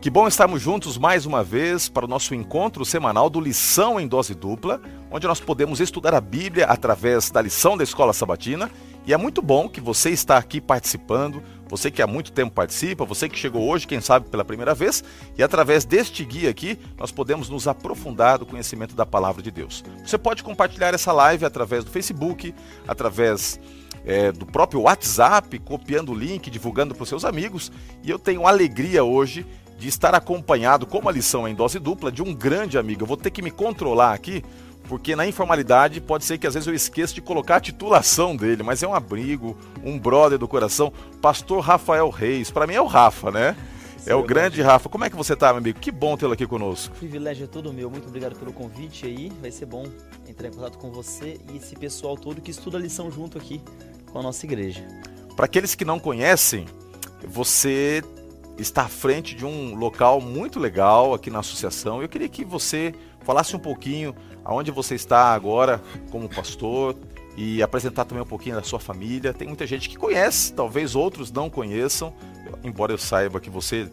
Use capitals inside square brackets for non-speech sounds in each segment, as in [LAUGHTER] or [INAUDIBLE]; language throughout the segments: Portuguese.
Que bom estarmos juntos mais uma vez para o nosso encontro semanal do Lição em Dose Dupla, onde nós podemos estudar a Bíblia através da lição da Escola Sabatina. E é muito bom que você está aqui participando, você que há muito tempo participa, você que chegou hoje, quem sabe pela primeira vez, e através deste guia aqui, nós podemos nos aprofundar do conhecimento da palavra de Deus. Você pode compartilhar essa live através do Facebook, através é, do próprio WhatsApp, copiando o link, divulgando para os seus amigos. E eu tenho alegria hoje de estar acompanhado, como a lição é em dose dupla, de um grande amigo. Eu vou ter que me controlar aqui, porque na informalidade pode ser que às vezes eu esqueça de colocar a titulação dele, mas é um abrigo, um brother do coração, Pastor Rafael Reis. Para mim é o Rafa, né? É o grande Rafa. Como é que você tá, meu amigo? Que bom tê-lo aqui conosco. O privilégio é todo meu. Muito obrigado pelo convite aí. Vai ser bom entrar em contato com você e esse pessoal todo que estuda a lição junto aqui com a nossa igreja. Para aqueles que não conhecem, você está à frente de um local muito legal aqui na associação. Eu queria que você falasse um pouquinho aonde você está agora como pastor e apresentar também um pouquinho da sua família. Tem muita gente que conhece, talvez outros não conheçam, embora eu saiba que você,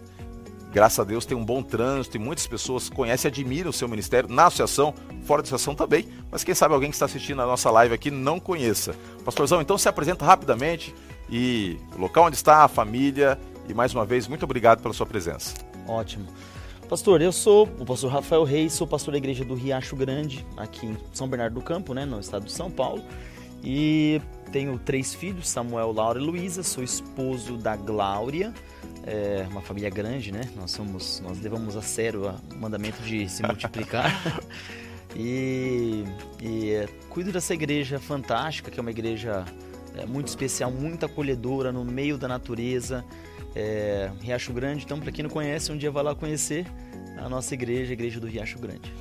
graças a Deus, tem um bom trânsito e muitas pessoas conhecem e admiram o seu ministério na associação, fora da associação também, mas quem sabe alguém que está assistindo a nossa live aqui não conheça. Pastorzão, então se apresenta rapidamente e o local onde está, a família e mais uma vez, muito obrigado pela sua presença. Ótimo. Pastor, eu sou o pastor Rafael Reis, sou pastor da igreja do Riacho Grande, aqui em São Bernardo do Campo, né, no estado de São Paulo. E tenho três filhos, Samuel, Laura e Luísa, sou esposo da Glória, é uma família grande, né? Nós somos, nós levamos a sério o mandamento de se multiplicar. [LAUGHS] e, e é, cuido dessa igreja fantástica, que é uma igreja é, muito especial, muito acolhedora, no meio da natureza é, Riacho Grande. Então, para quem não conhece, um dia vai lá conhecer a nossa igreja, a igreja do Riacho Grande.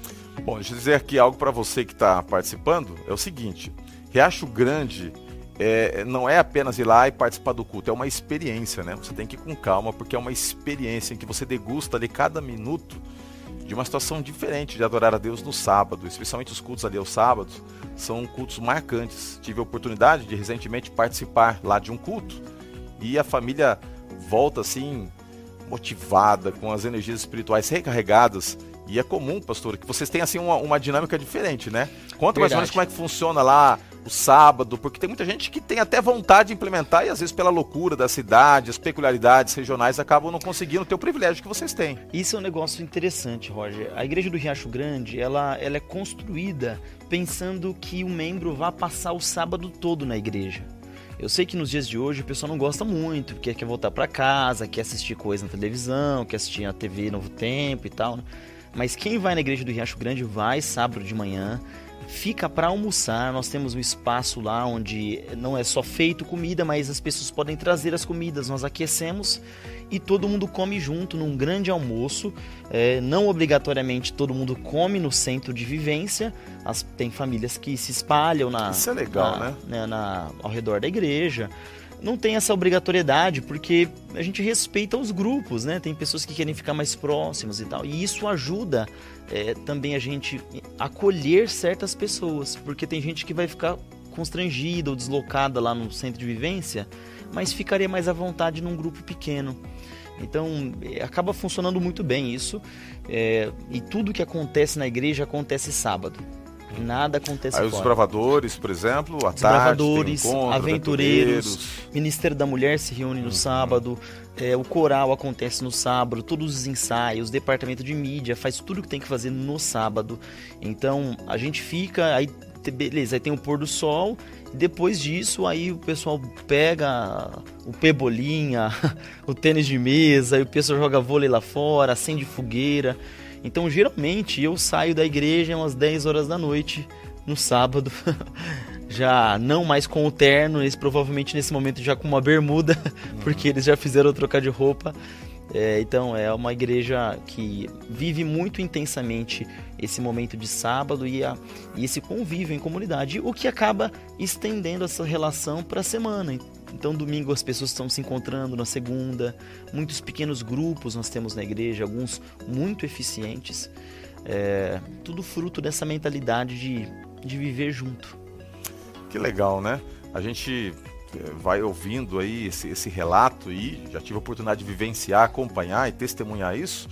Bom, deixa eu dizer aqui algo para você que está participando. É o seguinte: Riacho Grande é, não é apenas ir lá e participar do culto, é uma experiência, né? Você tem que ir com calma, porque é uma experiência em que você degusta ali cada minuto de uma situação diferente de adorar a Deus no sábado, especialmente os cultos ali aos sábados, são cultos marcantes. Tive a oportunidade de recentemente participar lá de um culto e a família volta assim motivada, com as energias espirituais recarregadas. E é comum, pastor, que vocês tenham assim uma, uma dinâmica diferente, né? Conta Verdade. mais ou menos como é que funciona lá o sábado, porque tem muita gente que tem até vontade de implementar e às vezes pela loucura da cidade, as peculiaridades regionais acabam não conseguindo ter o privilégio que vocês têm. Isso é um negócio interessante, Roger. A igreja do Riacho Grande, ela, ela é construída pensando que o membro vá passar o sábado todo na igreja. Eu sei que nos dias de hoje o pessoal não gosta muito, porque quer voltar para casa, quer assistir coisa na televisão, quer assistir a TV Novo Tempo e tal. Né? Mas quem vai na igreja do Riacho Grande vai sábado de manhã, fica para almoçar. Nós temos um espaço lá onde não é só feito comida, mas as pessoas podem trazer as comidas. Nós aquecemos e todo mundo come junto num grande almoço. É, não obrigatoriamente todo mundo come no centro de vivência. As, tem famílias que se espalham na, Isso é legal, na, né? né na, ao redor da igreja. Não tem essa obrigatoriedade, porque a gente respeita os grupos, né? Tem pessoas que querem ficar mais próximas e tal. E isso ajuda é, também a gente acolher certas pessoas, porque tem gente que vai ficar constrangida ou deslocada lá no centro de vivência, mas ficaria mais à vontade num grupo pequeno. Então é, acaba funcionando muito bem isso. É, e tudo que acontece na igreja acontece sábado. Nada acontece Aí fora. os bravadores, por exemplo, à Os tarde, encontro, aventureiros, Ministério da Mulher se reúne no sábado, é, o coral acontece no sábado, todos os ensaios, o departamento de mídia faz tudo que tem que fazer no sábado. Então a gente fica, aí beleza, aí tem o pôr do sol, e depois disso aí o pessoal pega o pebolinha, [LAUGHS] o tênis de mesa, e o pessoal joga vôlei lá fora, acende fogueira. Então geralmente eu saio da igreja umas 10 horas da noite no sábado. [LAUGHS] já não mais com o terno, eles provavelmente nesse momento já com uma bermuda, [LAUGHS] porque eles já fizeram trocar de roupa. É, então é uma igreja que vive muito intensamente esse momento de sábado e, a, e esse convívio em comunidade, o que acaba estendendo essa relação para a semana. Então, domingo as pessoas estão se encontrando, na segunda, muitos pequenos grupos nós temos na igreja, alguns muito eficientes. É, tudo fruto dessa mentalidade de, de viver junto. Que legal, né? A gente eh, vai ouvindo aí esse, esse relato e já tive a oportunidade de vivenciar, acompanhar e testemunhar isso.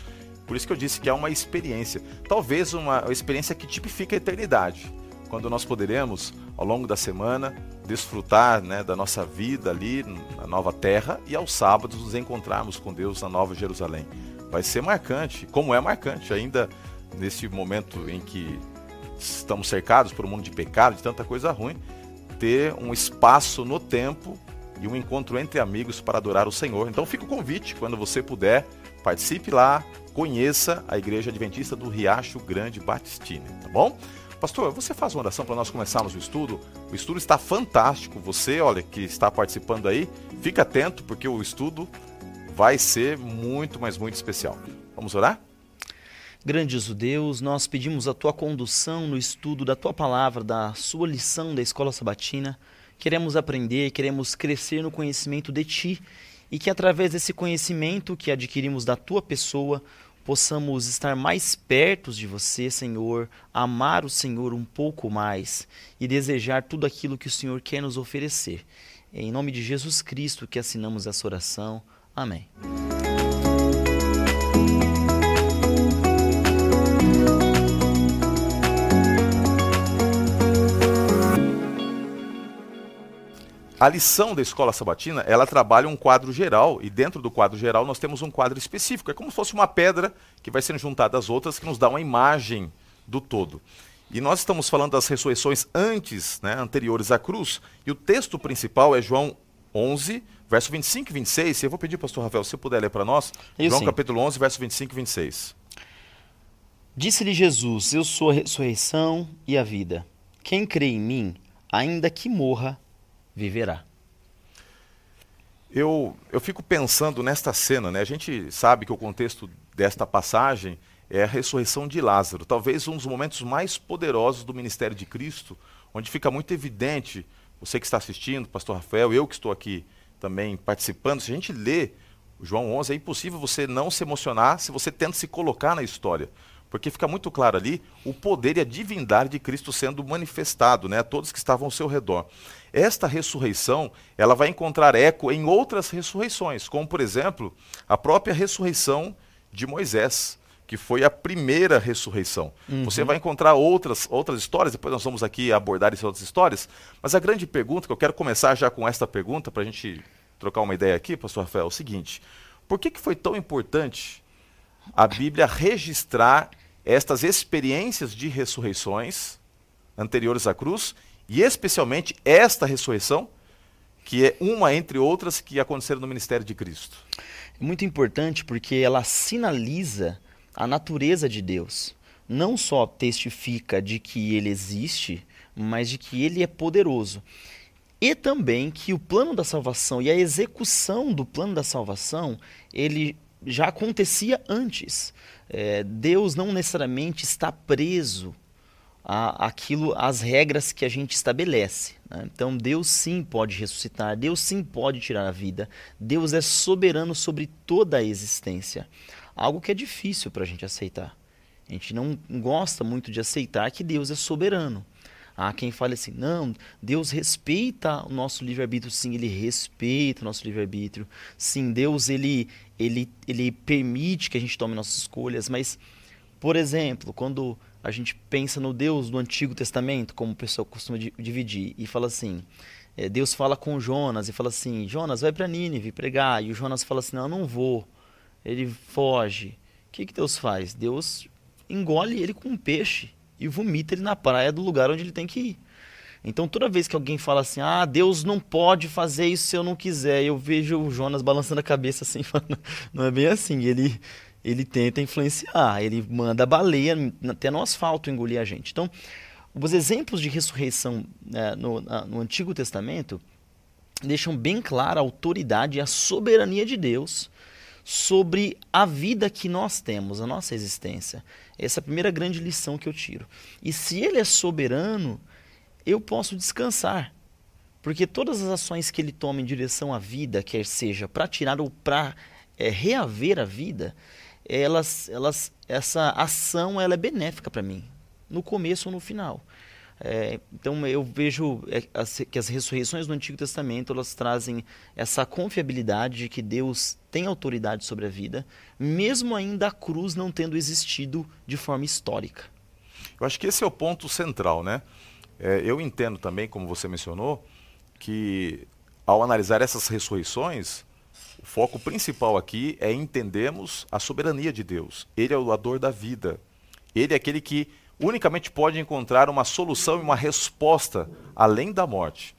Por isso que eu disse que é uma experiência. Talvez uma experiência que tipifica a eternidade. Quando nós poderemos, ao longo da semana, desfrutar né, da nossa vida ali na nova terra e aos sábados nos encontrarmos com Deus na Nova Jerusalém. Vai ser marcante, como é marcante ainda nesse momento em que estamos cercados por um mundo de pecado, de tanta coisa ruim, ter um espaço no tempo e um encontro entre amigos para adorar o Senhor. Então fica o convite, quando você puder, participe lá, conheça a Igreja Adventista do Riacho Grande Batistine, tá bom? Pastor, você faz uma oração para nós começarmos o estudo? O estudo está fantástico. Você, olha, que está participando aí, fica atento porque o estudo vai ser muito, mas muito especial. Vamos orar? Grandioso Deus, nós pedimos a tua condução no estudo da tua palavra, da sua lição da escola sabatina. Queremos aprender, queremos crescer no conhecimento de ti e que através desse conhecimento que adquirimos da tua pessoa, possamos estar mais perto de você, Senhor, amar o Senhor um pouco mais e desejar tudo aquilo que o Senhor quer nos oferecer. Em nome de Jesus Cristo que assinamos essa oração. Amém. A lição da escola sabatina, ela trabalha um quadro geral e dentro do quadro geral nós temos um quadro específico. É como se fosse uma pedra que vai sendo juntada às outras que nos dá uma imagem do todo. E nós estamos falando das ressurreições antes, né, anteriores à cruz, e o texto principal é João 11, verso 25 e 26. Eu vou pedir, pastor Rafael, se puder ler para nós. Eu João sim. capítulo 11, verso 25 e 26. Disse-lhe Jesus: Eu sou a ressurreição e a vida. Quem crê em mim, ainda que morra, viverá. Eu, eu fico pensando nesta cena, né? A gente sabe que o contexto desta passagem é a ressurreição de Lázaro, talvez um dos momentos mais poderosos do ministério de Cristo, onde fica muito evidente, você que está assistindo, pastor Rafael, eu que estou aqui também participando, se a gente lê João 11, é impossível você não se emocionar se você tenta se colocar na história. Porque fica muito claro ali o poder e a divindade de Cristo sendo manifestado, né, a todos que estavam ao seu redor. Esta ressurreição, ela vai encontrar eco em outras ressurreições, como por exemplo, a própria ressurreição de Moisés, que foi a primeira ressurreição. Uhum. Você vai encontrar outras outras histórias, depois nós vamos aqui abordar essas outras histórias, mas a grande pergunta, que eu quero começar já com esta pergunta, para a gente trocar uma ideia aqui, pastor Rafael, é o seguinte, por que, que foi tão importante a Bíblia registrar estas experiências de ressurreições anteriores à cruz e especialmente esta ressurreição, que é uma entre outras que aconteceram no ministério de Cristo. É muito importante porque ela sinaliza a natureza de Deus. Não só testifica de que ele existe, mas de que ele é poderoso. E também que o plano da salvação e a execução do plano da salvação, ele já acontecia antes. É, Deus não necessariamente está preso a, aquilo, às regras que a gente estabelece. Né? Então Deus sim pode ressuscitar, Deus sim pode tirar a vida. Deus é soberano sobre toda a existência. Algo que é difícil para a gente aceitar. A gente não gosta muito de aceitar que Deus é soberano. Há quem fale assim, não, Deus respeita o nosso livre-arbítrio. Sim, Ele respeita o nosso livre-arbítrio. Sim, Deus, ele, ele, ele permite que a gente tome nossas escolhas. Mas, por exemplo, quando a gente pensa no Deus do Antigo Testamento, como o pessoal costuma dividir, e fala assim, é, Deus fala com Jonas e fala assim, Jonas, vai para Nínive pregar. E o Jonas fala assim, não, eu não vou. Ele foge. O que, que Deus faz? Deus engole ele com um peixe e vomita ele na praia do lugar onde ele tem que ir. Então toda vez que alguém fala assim, ah, Deus não pode fazer isso se eu não quiser, eu vejo o Jonas balançando a cabeça assim, [LAUGHS] falando, não é bem assim, ele, ele tenta influenciar, ele manda a baleia até no asfalto engolir a gente. Então, os exemplos de ressurreição né, no, no Antigo Testamento deixam bem clara a autoridade e a soberania de Deus sobre a vida que nós temos, a nossa existência. Essa é a primeira grande lição que eu tiro. E se ele é soberano, eu posso descansar. Porque todas as ações que ele toma em direção à vida, quer seja para tirar ou para é, reaver a vida, elas, elas, essa ação ela é benéfica para mim, no começo ou no final. É, então eu vejo é, que as ressurreições do Antigo Testamento elas trazem essa confiabilidade de que Deus tem autoridade sobre a vida, mesmo ainda a cruz não tendo existido de forma histórica. Eu acho que esse é o ponto central, né? É, eu entendo também, como você mencionou, que ao analisar essas ressurreições, o foco principal aqui é entendermos a soberania de Deus. Ele é o doador da vida. Ele é aquele que unicamente pode encontrar uma solução e uma resposta além da morte.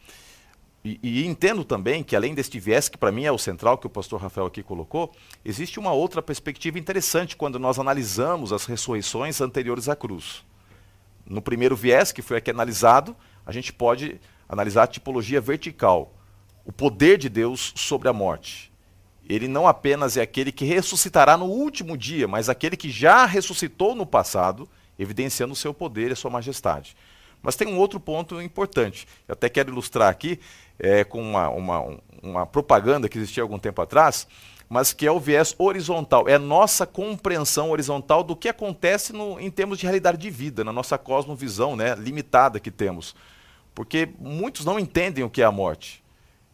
E, e entendo também que, além deste viés, que para mim é o central, que o pastor Rafael aqui colocou, existe uma outra perspectiva interessante quando nós analisamos as ressurreições anteriores à cruz. No primeiro viés, que foi aqui analisado, a gente pode analisar a tipologia vertical, o poder de Deus sobre a morte. Ele não apenas é aquele que ressuscitará no último dia, mas aquele que já ressuscitou no passado evidenciando o seu poder e a sua majestade. Mas tem um outro ponto importante, eu até quero ilustrar aqui é, com uma, uma, uma propaganda que existia algum tempo atrás, mas que é o viés horizontal, é a nossa compreensão horizontal do que acontece no, em termos de realidade de vida, na nossa cosmovisão né, limitada que temos. Porque muitos não entendem o que é a morte.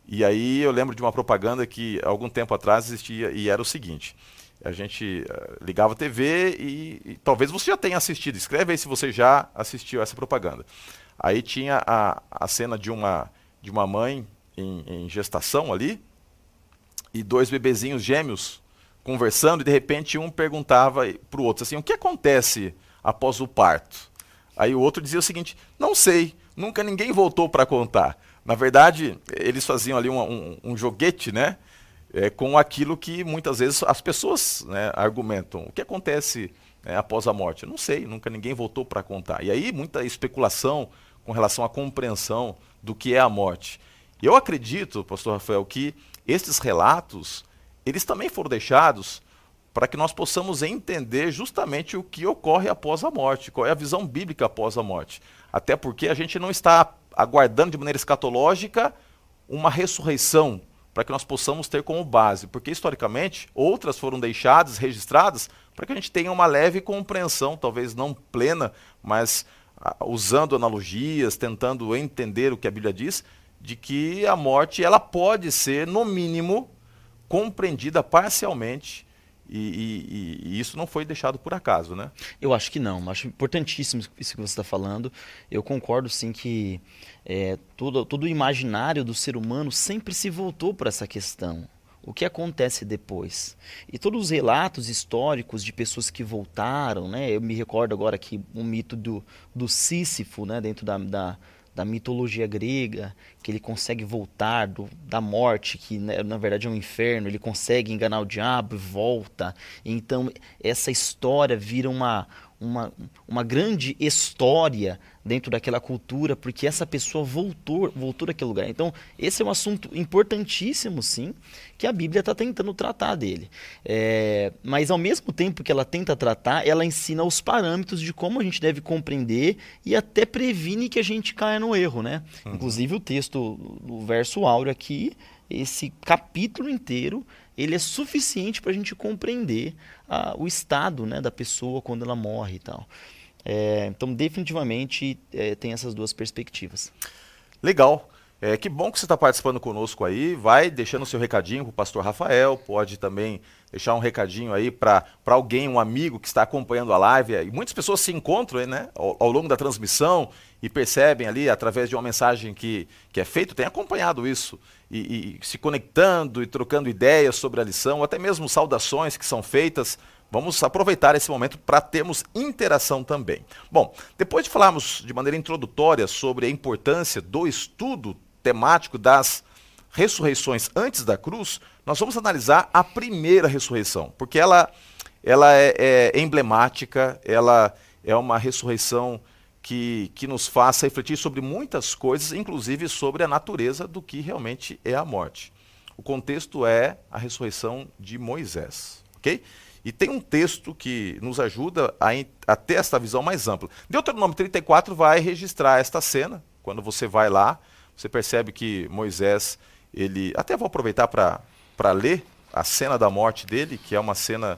E aí eu lembro de uma propaganda que algum tempo atrás existia e era o seguinte: a gente uh, ligava a TV e, e, talvez você já tenha assistido. Escreve aí se você já assistiu essa propaganda. Aí tinha a, a cena de uma, de uma mãe em, em gestação ali e dois bebezinhos gêmeos conversando e de repente um perguntava para o outro assim, o que acontece após o parto? Aí o outro dizia o seguinte, não sei, nunca ninguém voltou para contar. Na verdade, eles faziam ali um, um, um joguete, né? É, com aquilo que muitas vezes as pessoas né, argumentam. O que acontece né, após a morte? não sei, nunca ninguém voltou para contar. E aí muita especulação com relação à compreensão do que é a morte. Eu acredito, pastor Rafael, que esses relatos, eles também foram deixados para que nós possamos entender justamente o que ocorre após a morte, qual é a visão bíblica após a morte. Até porque a gente não está aguardando de maneira escatológica uma ressurreição para que nós possamos ter como base, porque historicamente outras foram deixadas, registradas, para que a gente tenha uma leve compreensão, talvez não plena, mas uh, usando analogias, tentando entender o que a Bíblia diz, de que a morte ela pode ser, no mínimo, compreendida parcialmente e, e, e, isso não foi deixado por acaso, né? Eu acho que não. Acho importantíssimo isso que você está falando. Eu concordo sim que é, todo, todo o imaginário do ser humano sempre se voltou para essa questão. O que acontece depois? E todos os relatos históricos de pessoas que voltaram, né? Eu me recordo agora aqui um mito do, do Sísifo, né? Dentro da, da da mitologia grega, que ele consegue voltar do, da morte, que né, na verdade é um inferno, ele consegue enganar o diabo e volta. Então essa história vira uma, uma, uma grande história dentro daquela cultura, porque essa pessoa voltou, voltou daquele lugar. Então, esse é um assunto importantíssimo, sim, que a Bíblia está tentando tratar dele. É, mas, ao mesmo tempo que ela tenta tratar, ela ensina os parâmetros de como a gente deve compreender e até previne que a gente caia no erro, né? Uhum. Inclusive, o texto, o verso áureo aqui, esse capítulo inteiro, ele é suficiente para a gente compreender ah, o estado né, da pessoa quando ela morre e tal. É, então, definitivamente, é, tem essas duas perspectivas. Legal. É, que bom que você está participando conosco aí. Vai deixando seu recadinho para o pastor Rafael. Pode também deixar um recadinho aí para alguém, um amigo que está acompanhando a live. E muitas pessoas se encontram né, ao, ao, longo da transmissão e percebem ali, através de uma mensagem que, que é feita, tem acompanhado isso. E, e se conectando e trocando ideias sobre a lição, até mesmo saudações que são feitas Vamos aproveitar esse momento para termos interação também. Bom, depois de falarmos de maneira introdutória sobre a importância do estudo temático das ressurreições antes da cruz, nós vamos analisar a primeira ressurreição, porque ela, ela é, é emblemática, ela é uma ressurreição que, que nos faça refletir sobre muitas coisas, inclusive sobre a natureza do que realmente é a morte. O contexto é a ressurreição de Moisés, ok? E tem um texto que nos ajuda a, a ter essa visão mais ampla. Deuteronômio 34 vai registrar esta cena. Quando você vai lá, você percebe que Moisés, ele. Até vou aproveitar para ler a cena da morte dele, que é uma cena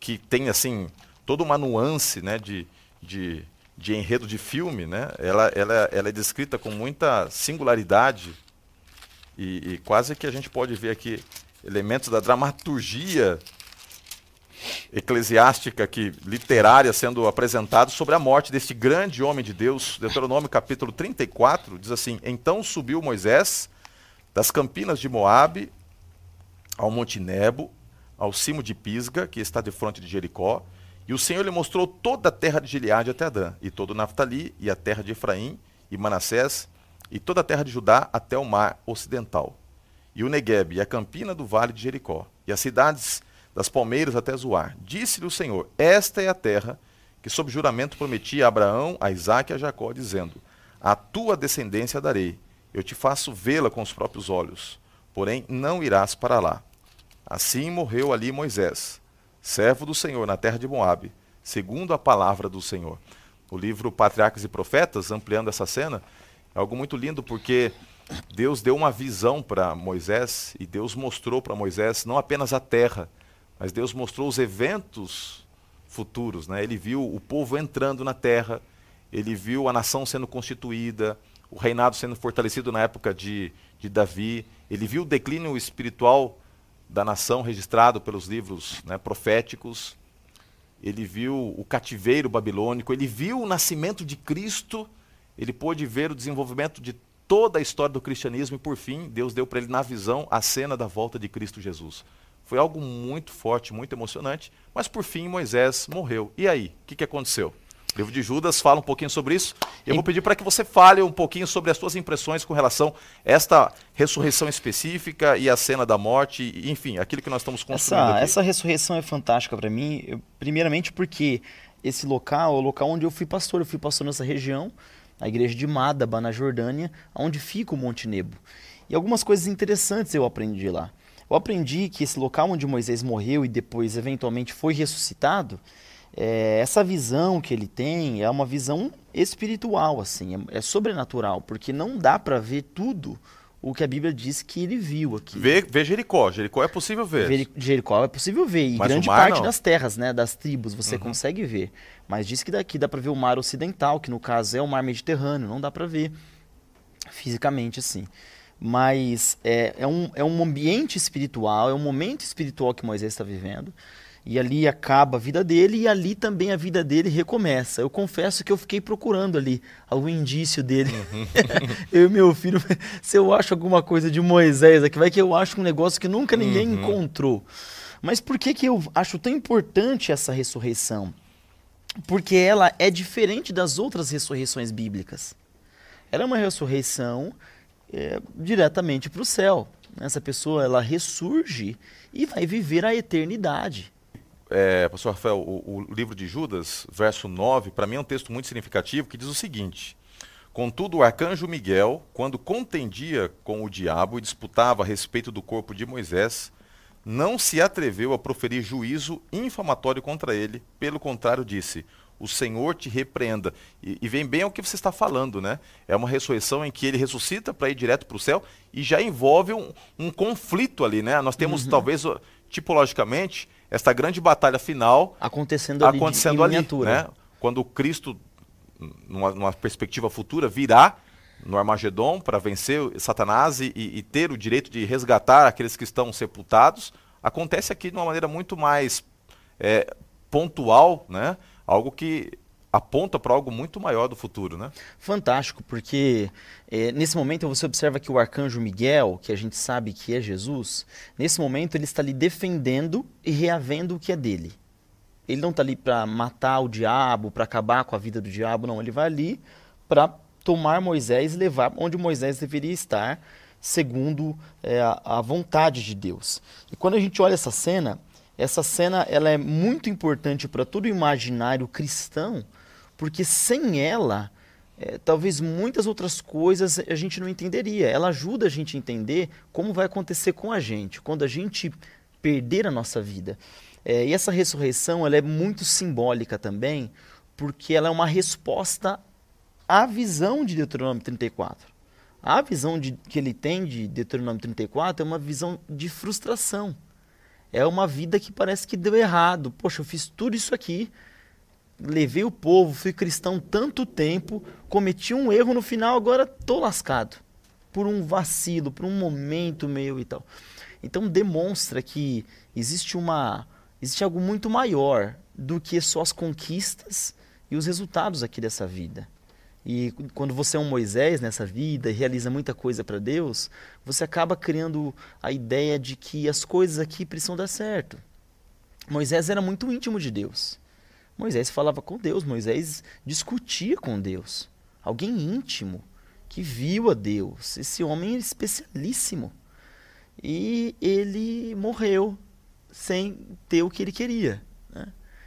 que tem assim toda uma nuance né, de, de, de enredo de filme, né? Ela, ela, ela é descrita com muita singularidade e, e quase que a gente pode ver aqui elementos da dramaturgia eclesiástica que literária sendo apresentado sobre a morte deste grande homem de Deus. Deuteronômio capítulo 34 diz assim: Então subiu Moisés das campinas de Moabe ao monte Nebo, ao cimo de Pisga, que está de frente de Jericó, e o Senhor lhe mostrou toda a terra de Gileade até Adã, e todo Naftali, e a terra de Efraim, e Manassés, e toda a terra de Judá até o mar ocidental, e o Negueb, e a campina do vale de Jericó, e as cidades das palmeiras até Zoar. Disse-lhe o Senhor: Esta é a terra que sob juramento prometi a Abraão, a Isaque e a Jacó, dizendo: A tua descendência darei, eu te faço vê-la com os próprios olhos, porém não irás para lá. Assim morreu ali Moisés servo do Senhor na terra de Moabe, segundo a palavra do Senhor. O livro Patriarcas e Profetas, ampliando essa cena, é algo muito lindo porque Deus deu uma visão para Moisés e Deus mostrou para Moisés não apenas a terra, mas Deus mostrou os eventos futuros. Né? Ele viu o povo entrando na terra, ele viu a nação sendo constituída, o reinado sendo fortalecido na época de, de Davi, ele viu o declínio espiritual da nação registrado pelos livros né, proféticos. Ele viu o cativeiro babilônico, ele viu o nascimento de Cristo, ele pôde ver o desenvolvimento de toda a história do cristianismo e, por fim, Deus deu para ele na visão a cena da volta de Cristo Jesus. Foi algo muito forte, muito emocionante, mas por fim Moisés morreu. E aí, o que, que aconteceu? O livro de Judas fala um pouquinho sobre isso. Eu vou pedir para que você fale um pouquinho sobre as suas impressões com relação a esta ressurreição específica e a cena da morte, enfim, aquilo que nós estamos construindo. Essa, aqui. essa ressurreição é fantástica para mim, eu, primeiramente porque esse local é o local onde eu fui pastor. Eu fui pastor nessa região, a igreja de Madaba, na Jordânia, onde fica o Monte Nebo. E algumas coisas interessantes eu aprendi lá. Eu aprendi que esse local onde Moisés morreu e depois eventualmente foi ressuscitado, é, essa visão que ele tem é uma visão espiritual, assim, é, é sobrenatural, porque não dá para ver tudo o que a Bíblia diz que ele viu aqui. Vê, vê Jericó, Jericó é possível ver. ver Jericó é possível ver, e Mas grande parte não. das terras, né, das tribos, você uhum. consegue ver. Mas diz que daqui dá para ver o mar ocidental, que no caso é o mar Mediterrâneo, não dá para ver fisicamente assim. Mas é, é, um, é um ambiente espiritual, é um momento espiritual que Moisés está vivendo. E ali acaba a vida dele e ali também a vida dele recomeça. Eu confesso que eu fiquei procurando ali algum indício dele. Uhum. [LAUGHS] eu e meu filho, [LAUGHS] se eu acho alguma coisa de Moisés aqui, vai que eu acho um negócio que nunca ninguém uhum. encontrou. Mas por que, que eu acho tão importante essa ressurreição? Porque ela é diferente das outras ressurreições bíblicas. Ela é uma ressurreição é, diretamente para o céu. Essa pessoa ela ressurge e vai viver a eternidade. É, pastor Rafael, o, o, livro de Judas, verso 9, para mim é um texto muito significativo que diz o seguinte: Contudo, o arcanjo Miguel, quando contendia com o diabo e disputava a respeito do corpo de Moisés, não se atreveu a proferir juízo infamatório contra ele, pelo contrário, disse: o Senhor te repreenda. E, e, vem bem ao que você está falando, né? É uma ressurreição em que ele ressuscita para ir direto para o céu e já envolve um, um, conflito ali, né? Nós temos, uhum. talvez, tipologicamente, esta grande batalha final acontecendo ali, acontecendo ali né? Quando Cristo, numa, numa, perspectiva futura, virá no Armagedon para vencer Satanás e, e, ter o direito de resgatar aqueles que estão sepultados, acontece aqui de uma maneira muito mais é, pontual, né? Algo que aponta para algo muito maior do futuro, né? Fantástico, porque é, nesse momento você observa que o arcanjo Miguel, que a gente sabe que é Jesus, nesse momento ele está ali defendendo e reavendo o que é dele. Ele não está ali para matar o diabo, para acabar com a vida do diabo, não. Ele vai ali para tomar Moisés e levar onde Moisés deveria estar, segundo é, a, vontade de Deus. E quando a gente olha essa cena, essa cena ela é muito importante para todo o imaginário cristão, porque sem ela, é, talvez muitas outras coisas a gente não entenderia. Ela ajuda a gente a entender como vai acontecer com a gente quando a gente perder a nossa vida. É, e essa ressurreição ela é muito simbólica também, porque ela é uma resposta à visão de Deuteronômio 34. A visão de, que ele tem de Deuteronômio 34 é uma visão de frustração. É uma vida que parece que deu errado. Poxa, eu fiz tudo isso aqui, levei o povo, fui cristão tanto tempo, cometi um erro no final, agora tô lascado. Por um vacilo, por um momento meu e tal. Então demonstra que existe uma existe algo muito maior do que só as conquistas e os resultados aqui dessa vida. E quando você é um Moisés nessa vida e realiza muita coisa para Deus, você acaba criando a ideia de que as coisas aqui precisam dar certo. Moisés era muito íntimo de Deus. Moisés falava com Deus, Moisés discutia com Deus. Alguém íntimo que viu a Deus. Esse homem é especialíssimo. E ele morreu sem ter o que ele queria.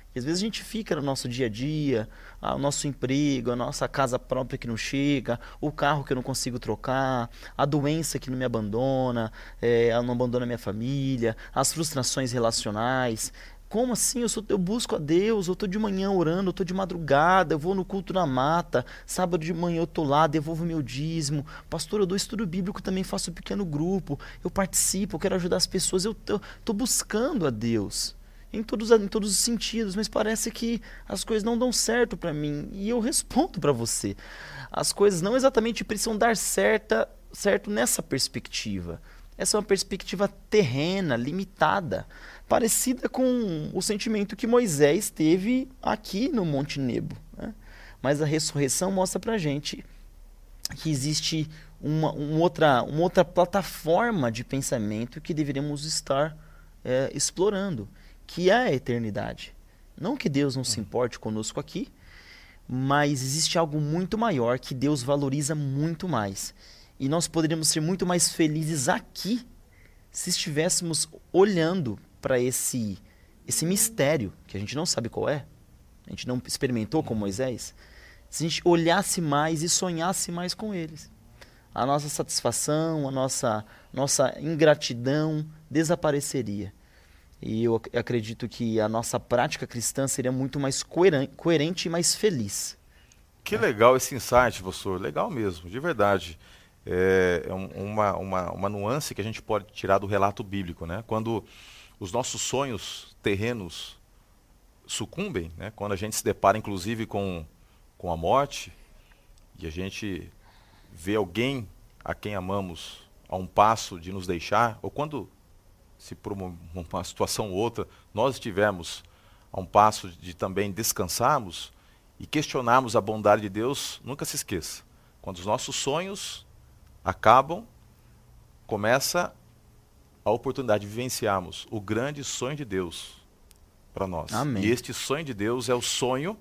Né? E às vezes a gente fica no nosso dia a dia, ah, o nosso emprego, a nossa casa própria que não chega, o carro que eu não consigo trocar, a doença que não me abandona, é, não abandona minha família, as frustrações relacionais. Como assim? Eu, sou, eu busco a Deus, eu estou de manhã orando, eu estou de madrugada, eu vou no culto na mata, sábado de manhã eu estou lá, devolvo meu dízimo. Pastor, eu dou estudo bíblico, também faço um pequeno grupo, eu participo, eu quero ajudar as pessoas, eu estou buscando a Deus. Em todos, em todos os sentidos, mas parece que as coisas não dão certo para mim. E eu respondo para você. As coisas não exatamente precisam dar certa, certo nessa perspectiva. Essa é uma perspectiva terrena, limitada parecida com o sentimento que Moisés teve aqui no Monte Nebo. Né? Mas a ressurreição mostra para gente que existe uma, uma, outra, uma outra plataforma de pensamento que deveríamos estar é, explorando, que é a eternidade. Não que Deus não se importe conosco aqui, mas existe algo muito maior que Deus valoriza muito mais. E nós poderíamos ser muito mais felizes aqui se estivéssemos olhando para esse esse mistério que a gente não sabe qual é, a gente não experimentou com Moisés, se a gente olhasse mais e sonhasse mais com eles, a nossa satisfação, a nossa nossa ingratidão desapareceria. E eu acredito que a nossa prática cristã seria muito mais coerente e mais feliz. Que legal esse insight, professor. Legal mesmo, de verdade. É, é uma, uma, uma nuance que a gente pode tirar do relato bíblico. Né? Quando os nossos sonhos terrenos sucumbem, né? quando a gente se depara inclusive com, com a morte e a gente vê alguém a quem amamos a um passo de nos deixar, ou quando, se por uma, uma situação ou outra, nós estivermos a um passo de também descansarmos e questionarmos a bondade de Deus, nunca se esqueça. Quando os nossos sonhos acabam, começa a oportunidade de vivenciarmos o grande sonho de Deus para nós. Amém. E este sonho de Deus é o sonho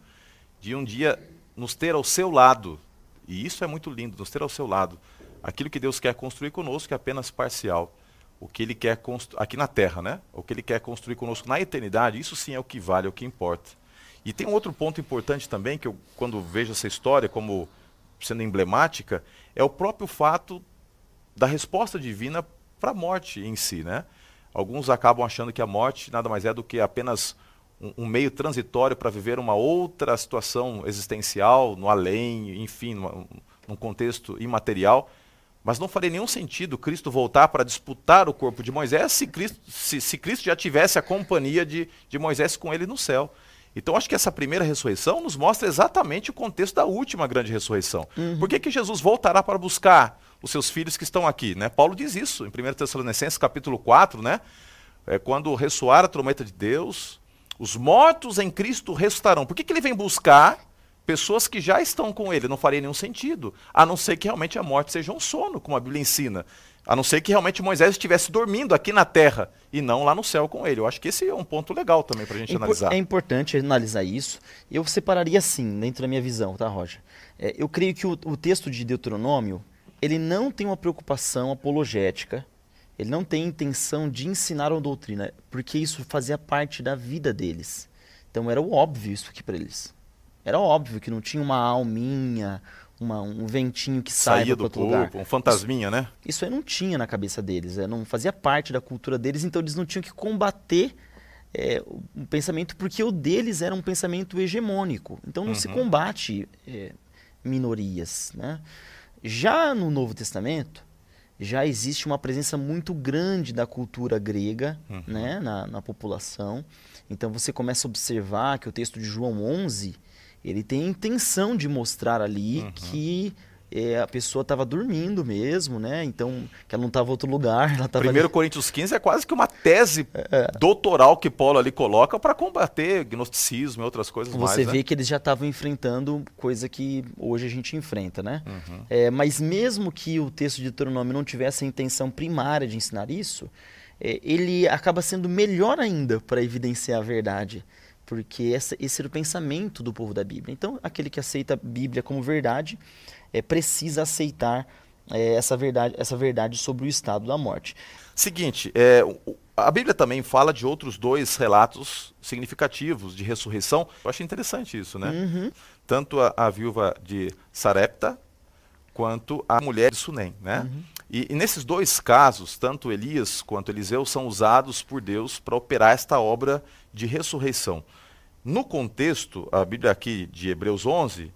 de um dia nos ter ao seu lado. E isso é muito lindo, nos ter ao seu lado. Aquilo que Deus quer construir conosco é apenas parcial. O que ele quer construir aqui na terra, né? O que ele quer construir conosco na eternidade, isso sim é o que vale, é o que importa. E tem um outro ponto importante também que eu quando vejo essa história como sendo emblemática, é o próprio fato da resposta divina para a morte em si, né? Alguns acabam achando que a morte nada mais é do que apenas um, um meio transitório para viver uma outra situação existencial, no além, enfim, numa, num contexto imaterial. Mas não faria nenhum sentido Cristo voltar para disputar o corpo de Moisés se Cristo, se, se Cristo já tivesse a companhia de, de Moisés com ele no céu. Então, acho que essa primeira ressurreição nos mostra exatamente o contexto da última grande ressurreição. Uhum. Por que, que Jesus voltará para buscar os seus filhos que estão aqui. Né? Paulo diz isso em 1 Tessalonicenses capítulo 4, né? É, quando ressoar a trombeta de Deus, os mortos em Cristo ressuscitarão. Por que, que ele vem buscar pessoas que já estão com ele? Não faria nenhum sentido, a não ser que realmente a morte seja um sono, como a Bíblia ensina. A não ser que realmente Moisés estivesse dormindo aqui na terra e não lá no céu com ele. Eu acho que esse é um ponto legal também para a gente é analisar. É importante analisar isso. Eu separaria assim, dentro da minha visão, tá, Roger? É, eu creio que o, o texto de Deuteronômio, ele não tem uma preocupação apologética, ele não tem intenção de ensinar uma doutrina, porque isso fazia parte da vida deles. Então era óbvio isso aqui para eles. Era óbvio que não tinha uma alminha, uma, um ventinho que saía do corpo, lugar. um fantasminha, isso, né? Isso aí não tinha na cabeça deles, é, não fazia parte da cultura deles, então eles não tinham que combater é, um pensamento, porque o deles era um pensamento hegemônico. Então não uhum. se combate é, minorias, né? Já no Novo Testamento, já existe uma presença muito grande da cultura grega uhum. né, na, na população. Então você começa a observar que o texto de João 11 ele tem a intenção de mostrar ali uhum. que é, a pessoa estava dormindo mesmo, né? Então, que ela não estava em outro lugar. [LAUGHS] Ela tava Primeiro ali... Coríntios 15 é quase que uma tese é. doutoral que Paulo ali coloca para combater gnosticismo e outras coisas Você mais. Você né? vê que eles já estavam enfrentando coisa que hoje a gente enfrenta, né? Uhum. É, mas mesmo que o texto de Deuteronômio não tivesse a intenção primária de ensinar isso, é, ele acaba sendo melhor ainda para evidenciar a verdade porque essa, esse era o pensamento do povo da Bíblia. Então, aquele que aceita a Bíblia como verdade é, precisa aceitar é, essa, verdade, essa verdade sobre o estado da morte. Seguinte, é, a Bíblia também fala de outros dois relatos significativos de ressurreição. Eu achei interessante isso, né? Uhum. Tanto a, a, viúva de Sarepta quanto a mulher de Sunem, né? Uhum. E, e, nesses dois casos, tanto Elias quanto Eliseu são usados por Deus para operar esta obra de ressurreição. No contexto, a Bíblia aqui de Hebreus 11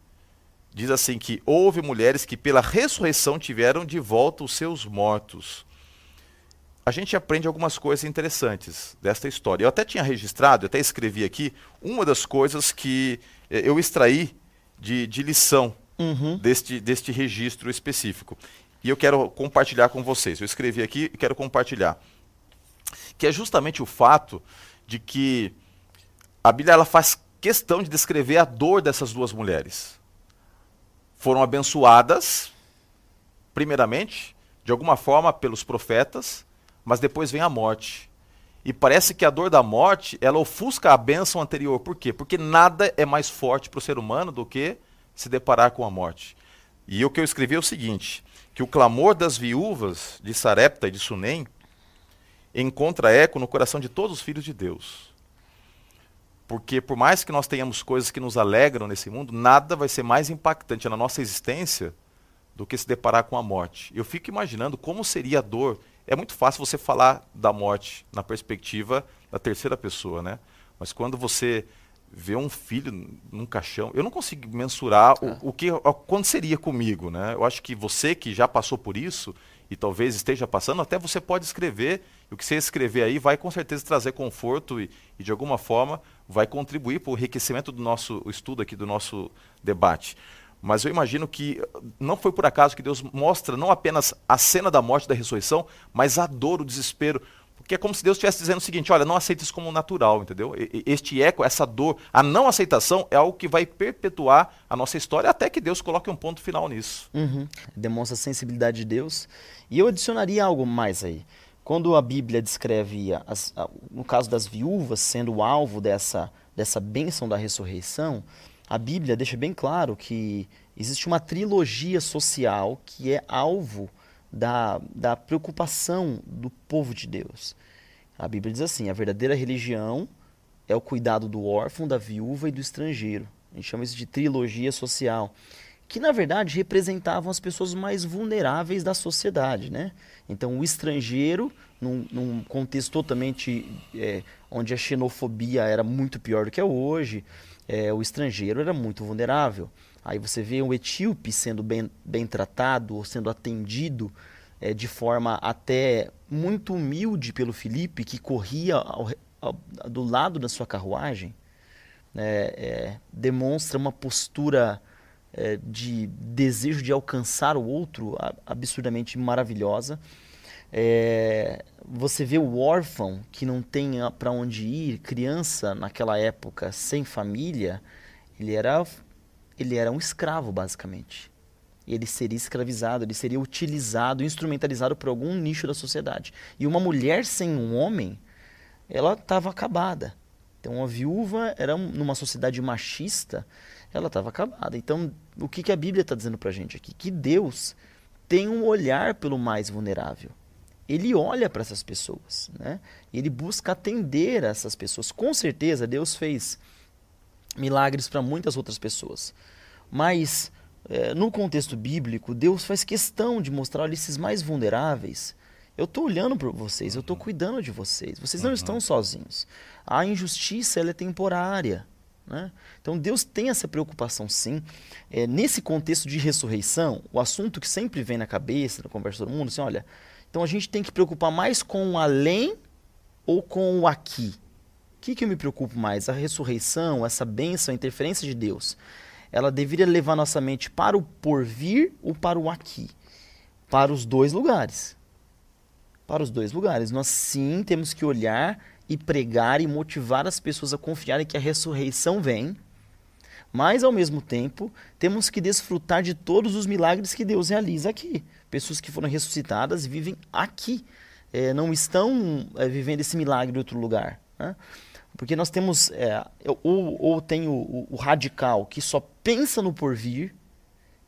diz assim que houve mulheres que pela ressurreição tiveram de volta os seus mortos. A gente aprende algumas coisas interessantes desta história. Eu até tinha registrado, eu até escrevi aqui, uma das coisas que eh, eu extraí de, de lição uhum. deste, deste registro específico. E eu quero compartilhar com vocês. Eu escrevi aqui e quero compartilhar. Que é justamente o fato de que a Bíblia ela faz questão de descrever a dor dessas duas mulheres. Foram abençoadas, primeiramente, de alguma forma, pelos profetas, mas depois vem a morte. E parece que a dor da morte, ela ofusca a bênção anterior. Por quê? Porque nada é mais forte para o ser humano do que se deparar com a morte. E o que eu escrevi é o seguinte, que o clamor das viúvas de Sarepta e de Sunem encontra eco no coração de todos os filhos de Deus. Porque por mais que nós tenhamos coisas que nos alegram nesse mundo, nada vai ser mais impactante na nossa existência do que se deparar com a morte. Eu fico imaginando como seria a dor. É muito fácil você falar da morte na perspectiva da terceira pessoa, né? Mas quando você vê um filho num caixão, eu não consigo mensurar o, é. o que quando seria comigo, né? Eu acho que você que já passou por isso e talvez esteja passando, até você pode escrever, e o que você escrever aí vai com certeza trazer conforto e, e de alguma forma vai contribuir para o enriquecimento do nosso estudo aqui, do nosso debate. Mas eu imagino que não foi por acaso que Deus mostra não apenas a cena da morte e da ressurreição, mas a dor, o desespero. Porque é como se Deus estivesse dizendo o seguinte: olha, não aceita isso como natural, entendeu? Este eco, essa dor, a não aceitação é algo que vai perpetuar a nossa história até que Deus coloque um ponto final nisso. Uhum. Demonstra a sensibilidade de Deus. E eu adicionaria algo mais aí. Quando a Bíblia descreve, as, no caso das viúvas, sendo o alvo dessa, dessa bênção da ressurreição, a Bíblia deixa bem claro que existe uma trilogia social que é alvo da, da preocupação do povo de Deus. A Bíblia diz assim: a verdadeira religião é o cuidado do órfão, da viúva e do estrangeiro. A gente chama isso de trilogia social que na verdade representavam as pessoas mais vulneráveis da sociedade, né? Então o estrangeiro, num, num contexto totalmente é, onde a xenofobia era muito pior do que é hoje, é, o estrangeiro era muito vulnerável. Aí você vê um etíope sendo bem, bem tratado ou sendo atendido é, de forma até muito humilde pelo Felipe, que corria ao, ao, do lado da sua carruagem, né? é, demonstra uma postura é, de desejo de alcançar o outro absurdamente maravilhosa. É, você vê o órfão que não tem para onde ir, criança naquela época sem família, ele era ele era um escravo basicamente. Ele seria escravizado, ele seria utilizado, instrumentalizado por algum nicho da sociedade. E uma mulher sem um homem, ela estava acabada. Então, uma viúva era numa sociedade machista, ela estava acabada. Então, o que, que a Bíblia está dizendo para a gente aqui? Que Deus tem um olhar pelo mais vulnerável. Ele olha para essas pessoas, né? Ele busca atender essas pessoas. Com certeza, Deus fez milagres para muitas outras pessoas. Mas, é, no contexto bíblico, Deus faz questão de mostrar, olha, esses mais vulneráveis, eu estou olhando para vocês, eu estou cuidando de vocês. Vocês não uhum. estão sozinhos. A injustiça ela é temporária. Né? Então Deus tem essa preocupação sim. É, nesse contexto de ressurreição, o assunto que sempre vem na cabeça, na conversa do mundo, assim, olha, então a gente tem que preocupar mais com o além ou com o aqui. Que, que eu me preocupo mais? A ressurreição, essa bênção, a interferência de Deus, ela deveria levar nossa mente para o porvir ou para o aqui? Para os dois lugares. Para os dois lugares. Nós sim temos que olhar e pregar e motivar as pessoas a confiarem que a ressurreição vem, mas ao mesmo tempo temos que desfrutar de todos os milagres que Deus realiza aqui. Pessoas que foram ressuscitadas vivem aqui, é, não estão é, vivendo esse milagre em outro lugar. Né? Porque nós temos, é, ou, ou tem o, o, radical que só pensa no porvir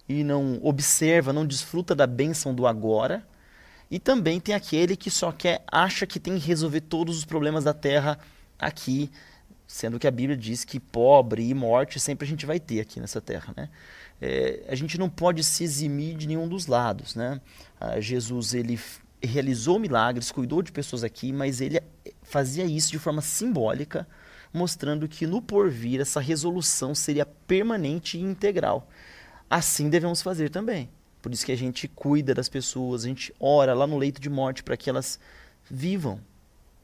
e não observa, não desfruta da bênção do agora, e também tem aquele que só quer, acha que tem que resolver todos os problemas da terra aqui, sendo que a Bíblia diz que pobre e morte sempre a gente vai ter aqui nessa terra, né? É, a gente não pode se eximir de nenhum dos lados, né? Ah, Jesus ele realizou milagres, cuidou de pessoas aqui, mas ele fazia isso de forma simbólica, mostrando que no porvir essa resolução seria permanente e integral. Assim devemos fazer também. Por isso que a gente cuida das pessoas, a gente ora lá no leito de morte para que elas vivam,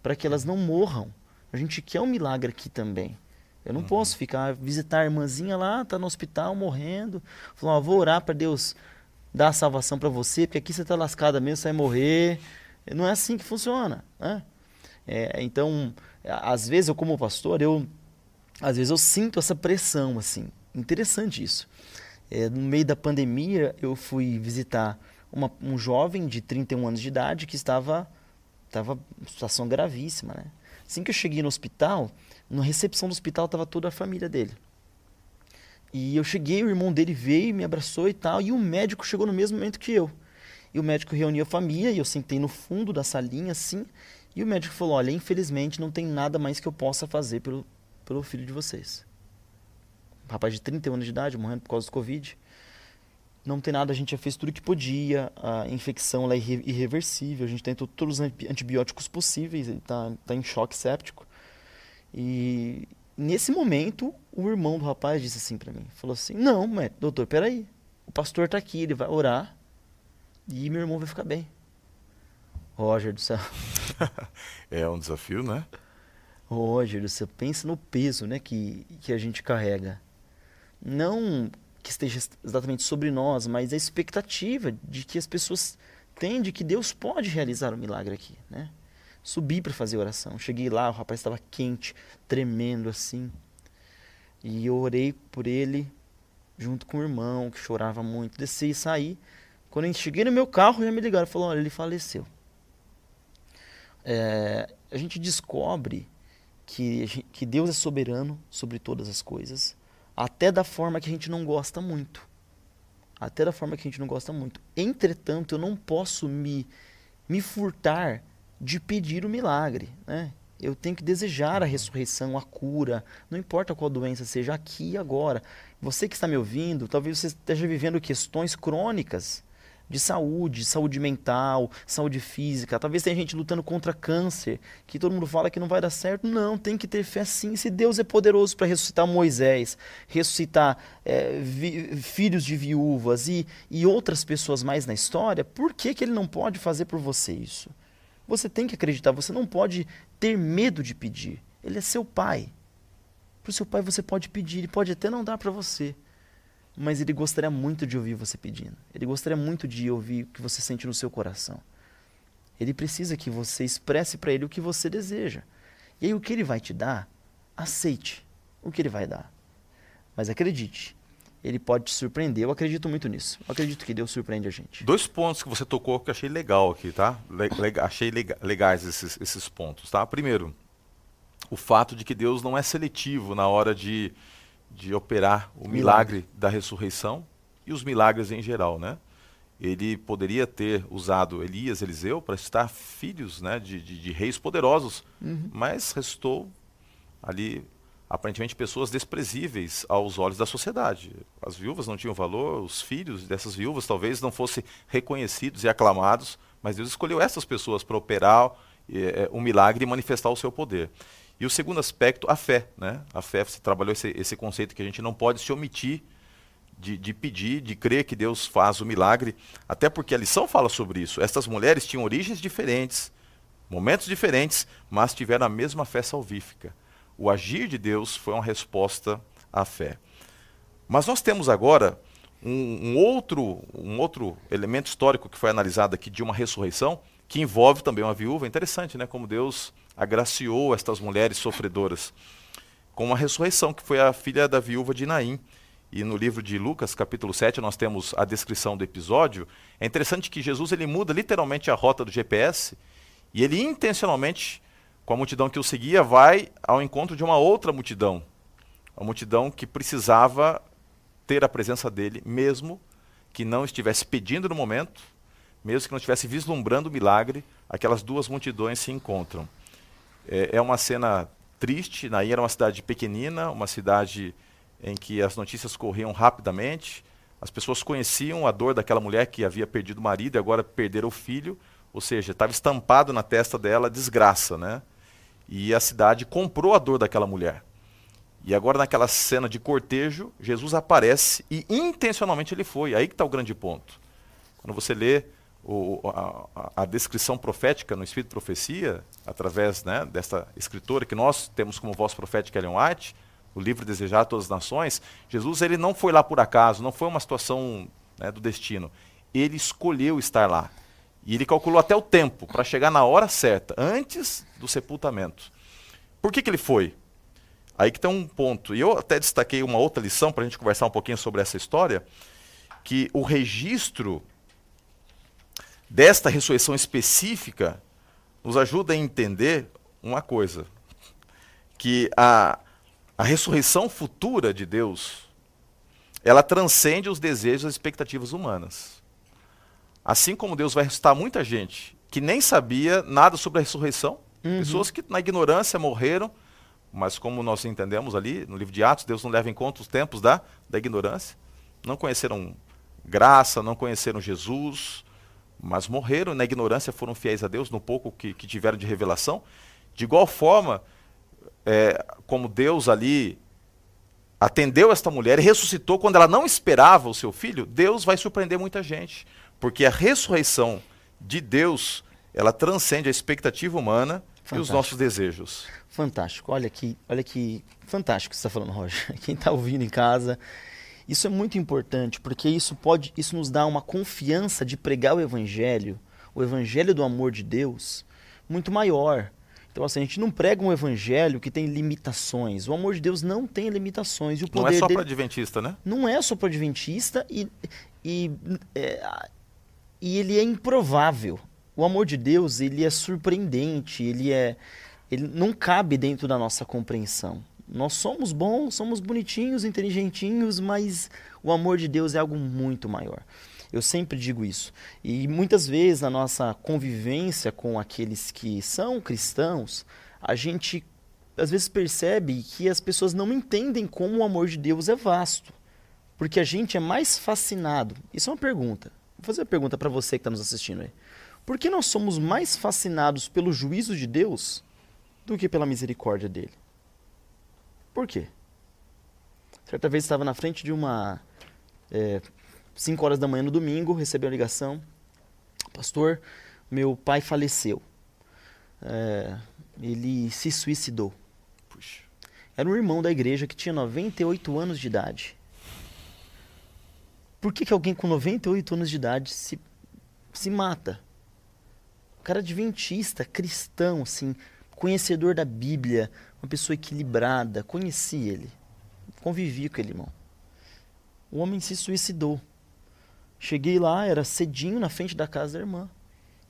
para que elas não morram. A gente quer um milagre aqui também. Eu não uhum. posso ficar visitar a irmãzinha lá, tá no hospital morrendo, falar, vou orar para Deus dar a salvação para você, porque aqui você está lascada mesmo, você vai morrer. Não é assim que funciona, né? É, então, às vezes eu como pastor, eu às vezes eu sinto essa pressão assim. Interessante isso. É, no meio da pandemia, eu fui visitar uma, um jovem de 31 anos de idade que estava estava situação gravíssima, né? Assim que eu cheguei no hospital, na recepção do hospital estava toda a família dele. E eu cheguei, o irmão dele veio, me abraçou e tal, e o médico chegou no mesmo momento que eu. E o médico reuniu a família, e eu sentei no fundo da salinha, assim, e o médico falou, olha, infelizmente não tem nada mais que eu possa fazer pelo, pelo filho de vocês rapaz de 31 anos de idade, morrendo por causa do Covid. Não tem nada, a gente já fez tudo que podia, a infecção é irreversível, a gente tentou todos os antibióticos possíveis, ele está tá em choque séptico. E nesse momento, o irmão do rapaz disse assim para mim, falou assim, não, mas, doutor, peraí, o pastor está aqui, ele vai orar e meu irmão vai ficar bem. Roger do céu. [LAUGHS] é um desafio, né? Roger, você pensa no peso né, que, que a gente carrega não que esteja exatamente sobre nós, mas a expectativa de que as pessoas têm de que Deus pode realizar um milagre aqui, né? Subi para fazer oração. Cheguei lá, o rapaz estava quente, tremendo assim. E eu orei por ele junto com o irmão, que chorava muito. Desci e saí. Quando cheguei no meu carro, já me ligaram. Falou, olha, ele faleceu. É, a gente descobre que, que Deus é soberano sobre todas as coisas até da forma que a gente não gosta muito. Até da forma que a gente não gosta muito. Entretanto, eu não posso me, me furtar de pedir o milagre. Né? Eu tenho que desejar a ressurreição, a cura, não importa qual doença seja, aqui e agora. Você que está me ouvindo, talvez você esteja vivendo questões crônicas de saúde, saúde mental, saúde física. Talvez tenha gente lutando contra câncer, que todo mundo fala que não vai dar certo. Não, tem que ter fé sim. Se Deus é poderoso para ressuscitar Moisés, ressuscitar é, vi, filhos de viúvas e, e outras pessoas mais na história, por que, que ele não pode fazer por você isso? Você tem que acreditar, você não pode ter medo de pedir. Ele é seu pai. Para o seu pai você pode pedir, ele pode até não dar para você mas ele gostaria muito de ouvir você pedindo. Ele gostaria muito de ouvir o que você sente no seu coração. Ele precisa que você expresse para ele o que você deseja. E aí o que ele vai te dar, aceite o que ele vai dar. Mas acredite, ele pode te surpreender. Eu acredito muito nisso. Eu acredito que Deus surpreende a gente. Dois pontos que você tocou que eu achei legal aqui, tá? Le achei lega legais esses, esses pontos, tá? Primeiro, o fato de que Deus não é seletivo na hora de de operar o milagre, milagre da ressurreição e os milagres em geral, né? Ele poderia ter usado Elias, Eliseu, para estar filhos né, de, de, de reis poderosos, uhum. mas restou ali aparentemente pessoas desprezíveis aos olhos da sociedade. As viúvas não tinham valor, os filhos dessas viúvas talvez não fossem reconhecidos e aclamados, mas Deus escolheu essas pessoas para operar é, um milagre e manifestar o seu poder. E o segundo aspecto, a fé. Né? A fé, você trabalhou esse, esse conceito que a gente não pode se omitir de, de, pedir, de crer que Deus faz o milagre, até porque a lição fala sobre isso. Estas mulheres tinham origens diferentes, momentos diferentes, mas tiveram a mesma fé salvífica. O agir de Deus foi uma resposta à fé. Mas nós temos agora um, um, outro, um outro elemento histórico que foi analisado aqui de uma ressurreição, que envolve também uma viúva. Interessante, né? Como Deus agraciou estas mulheres sofredoras com uma ressurreição, que foi a filha da viúva de Naim. E no livro de Lucas, capítulo 7, nós temos a descrição do episódio. É interessante que Jesus ele muda literalmente a rota do GPS e ele intencionalmente, com a multidão que o seguia, vai ao encontro de uma outra multidão. Uma multidão que precisava ter a presença dele, mesmo que não estivesse pedindo no momento, mesmo que não estivesse vislumbrando o milagre, aquelas duas multidões se encontram. É, é uma cena triste. Naí era uma cidade pequenina, uma cidade em que as notícias corriam rapidamente. As pessoas conheciam a dor daquela mulher que havia perdido o marido e agora perderam o filho, ou seja, estava estampado na testa dela desgraça, né? E a cidade comprou a dor daquela mulher. E agora, naquela cena de cortejo, Jesus aparece e intencionalmente ele foi. Aí que está o grande ponto. Quando você lê o, a, a, descrição profética no Espírito de Profecia, através né, dessa escritora que nós temos como voz profética Ellen White, o livro Desejar a Todas as Nações, Jesus ele não foi lá por acaso, não foi uma situação né, do destino. Ele escolheu estar lá. E ele calculou até o tempo para chegar na hora certa, antes do sepultamento. Por que, que ele foi? Aí que tem um ponto. E eu até destaquei uma outra lição para a gente conversar um pouquinho sobre essa história, que o registro desta ressurreição específica nos ajuda a entender uma coisa, que a, a ressurreição futura de Deus, ela transcende os desejos e as expectativas humanas. Assim como Deus vai ressuscitar muita gente que nem sabia nada sobre a ressurreição, uhum. pessoas que na ignorância morreram, mas como nós entendemos ali no livro de Atos, Deus não leva em conta os tempos da, da ignorância. Não conheceram graça, não conheceram Jesus, mas morreram na ignorância, foram fiéis a Deus no pouco que, que tiveram de revelação. De igual forma, é, como Deus ali atendeu esta mulher e ressuscitou quando ela não esperava o seu filho, Deus vai surpreender muita gente. Porque a ressurreição de Deus, ela transcende a expectativa humana Fantástico. e os nossos desejos. Fantástico. Olha que, olha que fantástico que você está falando, Roger. [LAUGHS] Quem está ouvindo em casa, isso é muito importante, porque isso pode, isso nos dá uma confiança de pregar o evangelho, o evangelho do amor de Deus, muito maior. Então, assim, a gente não prega um evangelho que tem limitações. O amor de Deus não tem limitações. E o poder não é só para adventista, né? Não é só para adventista e, e, é, e ele é improvável. O amor de Deus, ele é surpreendente, ele é ele não cabe dentro da nossa compreensão. Nós somos bons, somos bonitinhos, inteligentinhos, mas o amor de Deus é algo muito maior. Eu sempre digo isso. E muitas vezes na nossa convivência com aqueles que são cristãos, a gente às vezes percebe que as pessoas não entendem como o amor de Deus é vasto. Porque a gente é mais fascinado. Isso é uma pergunta. Vou fazer uma pergunta para você que está nos assistindo aí. Por que nós somos mais fascinados pelo juízo de Deus do que pela misericórdia dele. Por quê? Certa vez estava na frente de uma. 5 é, horas da manhã no domingo, recebi uma ligação. Pastor, meu pai faleceu. É, ele se suicidou. Puxa. Era um irmão da igreja que tinha 98 anos de idade. Por que, que alguém com 98 anos de idade se, se mata? O cara adventista, cristão, assim, conhecedor da Bíblia, uma pessoa equilibrada. Conheci ele, convivi com ele, irmão. O homem se suicidou. Cheguei lá, era cedinho na frente da casa da irmã.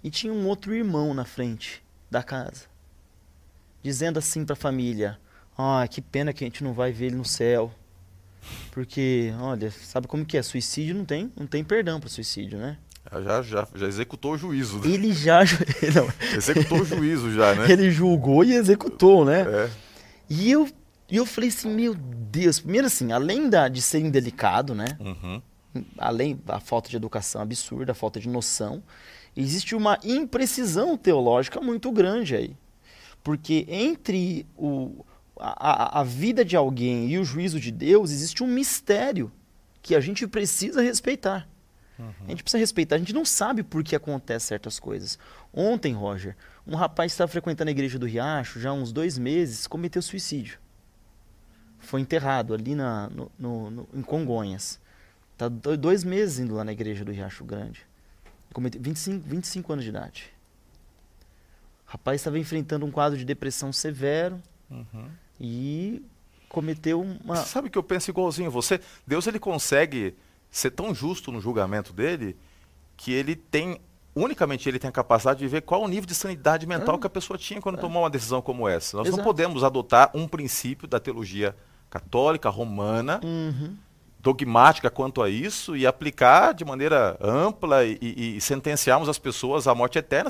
E tinha um outro irmão na frente da casa. Dizendo assim para a família: Ah, que pena que a gente não vai ver ele no céu. Porque, olha, sabe como que é? Suicídio não tem, não tem perdão para suicídio, né? Já, já, já executou o juízo. Né? Ele já. [LAUGHS] Não. Executou o juízo já, né? Ele julgou e executou, né? É. E eu, eu falei assim, meu Deus. Primeiro assim, além da, de ser indelicado, né? Uhum. Além da falta de educação absurda, a falta de noção, existe uma imprecisão teológica muito grande aí. Porque entre o, a, a vida de alguém e o juízo de Deus existe um mistério que a gente precisa respeitar. Uhum. A gente precisa respeitar. A gente não sabe por que acontecem certas coisas. Ontem, Roger, um rapaz estava frequentando a igreja do Riacho já há uns dois meses, cometeu suicídio. Foi enterrado ali na, no, no, no, em Congonhas. Está dois meses indo lá na igreja do Riacho Grande. Cometeu 25, 25 anos de idade. O rapaz estava enfrentando um quadro de depressão severo uhum. E cometeu uma. Você sabe que eu penso igualzinho você? Deus ele consegue ser tão justo no julgamento dele que ele tem unicamente ele tem a capacidade de ver qual o nível de sanidade mental é. que a pessoa tinha quando é. tomou uma decisão como essa. Nós Exato. não podemos adotar um princípio da teologia católica romana uhum dogmática quanto a isso e aplicar de maneira ampla e, e, e sentenciarmos as pessoas à morte eterna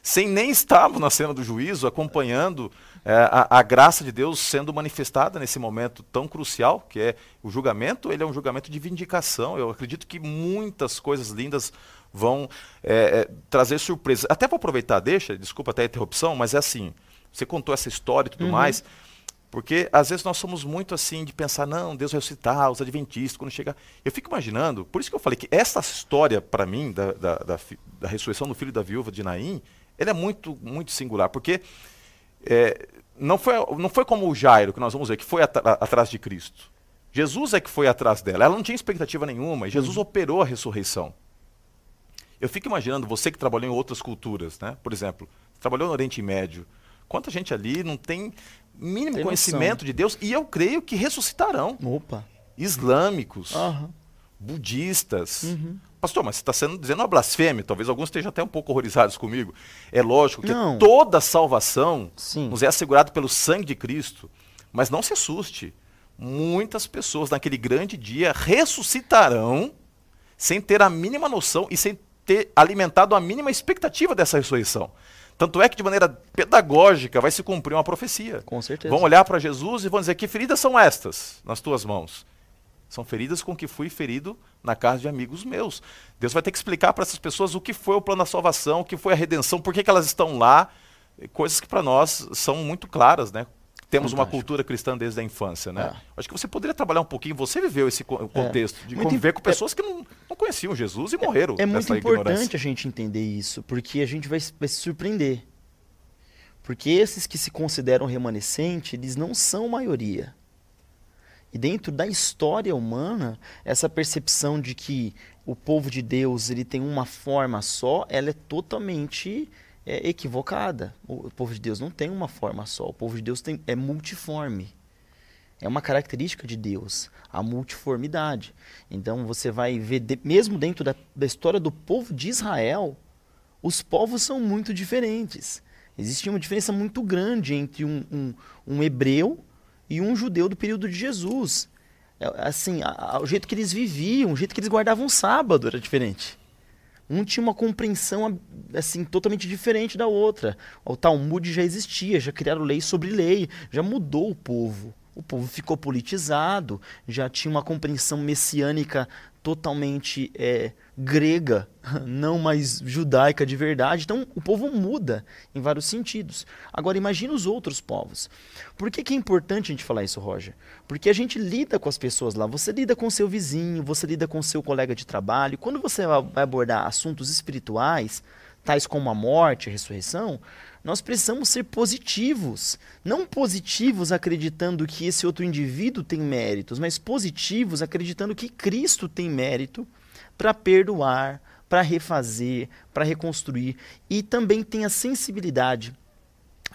sem nem estarmos na cena do juízo, acompanhando é, a, a, graça de Deus sendo manifestada nesse momento tão crucial, que é o julgamento, ele é um julgamento de vindicação. Eu acredito que muitas coisas lindas vão é, é, trazer surpresas. Até vou aproveitar, deixa, desculpa até a interrupção, mas é assim, você contou essa história e tudo uhum. mais, porque às vezes nós somos muito assim de pensar, não, Deus vai ressuscitar, os adventistas, quando chegar. Eu fico imaginando, por isso que eu falei que essa história, para mim, da, da, da, da, ressurreição do filho da viúva de Naim, ela é muito, muito singular, porque é, não, foi, não foi como o Jairo, que nós vamos ver, que foi at atrás de Cristo. Jesus é que foi atrás dela. Ela não tinha expectativa nenhuma, e Jesus uhum. operou a ressurreição. Eu fico imaginando, você que trabalhou em outras culturas, né? por exemplo, trabalhou no Oriente Médio, quanta gente ali não tem mínimo tem conhecimento noção. de Deus e eu creio que ressuscitarão. Opa. Islâmicos, uhum. budistas. Uhum. Pastor, mas você está sendo dizendo uma blasfêmia, talvez alguns estejam até um pouco horrorizados comigo. É lógico que não. toda salvação Sim. nos é assegurada pelo sangue de Cristo. Mas não se assuste. Muitas pessoas naquele grande dia ressuscitarão sem ter a mínima noção e sem ter alimentado a mínima expectativa dessa ressurreição. Tanto é que, de maneira pedagógica, vai se cumprir uma profecia. Com certeza. Vão olhar para Jesus e vão dizer: Que feridas são estas nas tuas mãos? São feridas com que fui ferido na casa de amigos meus. Deus vai ter que explicar para essas pessoas o que foi o plano da salvação, o que foi a redenção, por que, que elas estão lá. Coisas que para nós são muito claras, né? Temos Fantástico. uma cultura cristã desde a infância, né? É. Acho que você poderia trabalhar um pouquinho, você viveu esse é. contexto é. de muito conviver com pessoas que não, não, conheciam Jesus e morreram. É, é muito importante ignorância. a gente entender isso, porque a gente vai, vai, se surpreender. Porque esses que se consideram remanescentes, eles não são maioria. E dentro da história humana, essa percepção de que o povo de Deus ele tem uma forma só, ela é totalmente é equivocada. O povo de Deus não tem uma forma só. O povo de Deus tem, é multiforme. É uma característica de Deus, a multiformidade. Então você vai ver, de, mesmo dentro da, da história do povo de Israel, os povos são muito diferentes. Existia uma diferença muito grande entre um, um, um hebreu e um judeu do período de Jesus. É, assim, a, a, o jeito que eles viviam, o jeito que eles guardavam o sábado era diferente. Um tinha uma compreensão assim totalmente diferente da outra. O Talmud já existia, já criaram lei sobre lei, já mudou o povo. O povo ficou politizado, já tinha uma compreensão messiânica totalmente é, grega, [LAUGHS] não mais judaica de verdade. Então o povo muda em vários sentidos. Agora imagine os outros povos. Por que, que é importante a gente falar isso, Roger? Porque a gente lida com as pessoas lá. Você lida com seu vizinho, você lida com seu colega de trabalho. Quando você vai abordar assuntos espirituais, tais como a morte, a ressurreição, nós precisamos ser positivos. Não positivos acreditando que esse outro indivíduo tem méritos, mas positivos acreditando que Cristo tem mérito para perdoar, para refazer, para reconstruir. E também tem a sensibilidade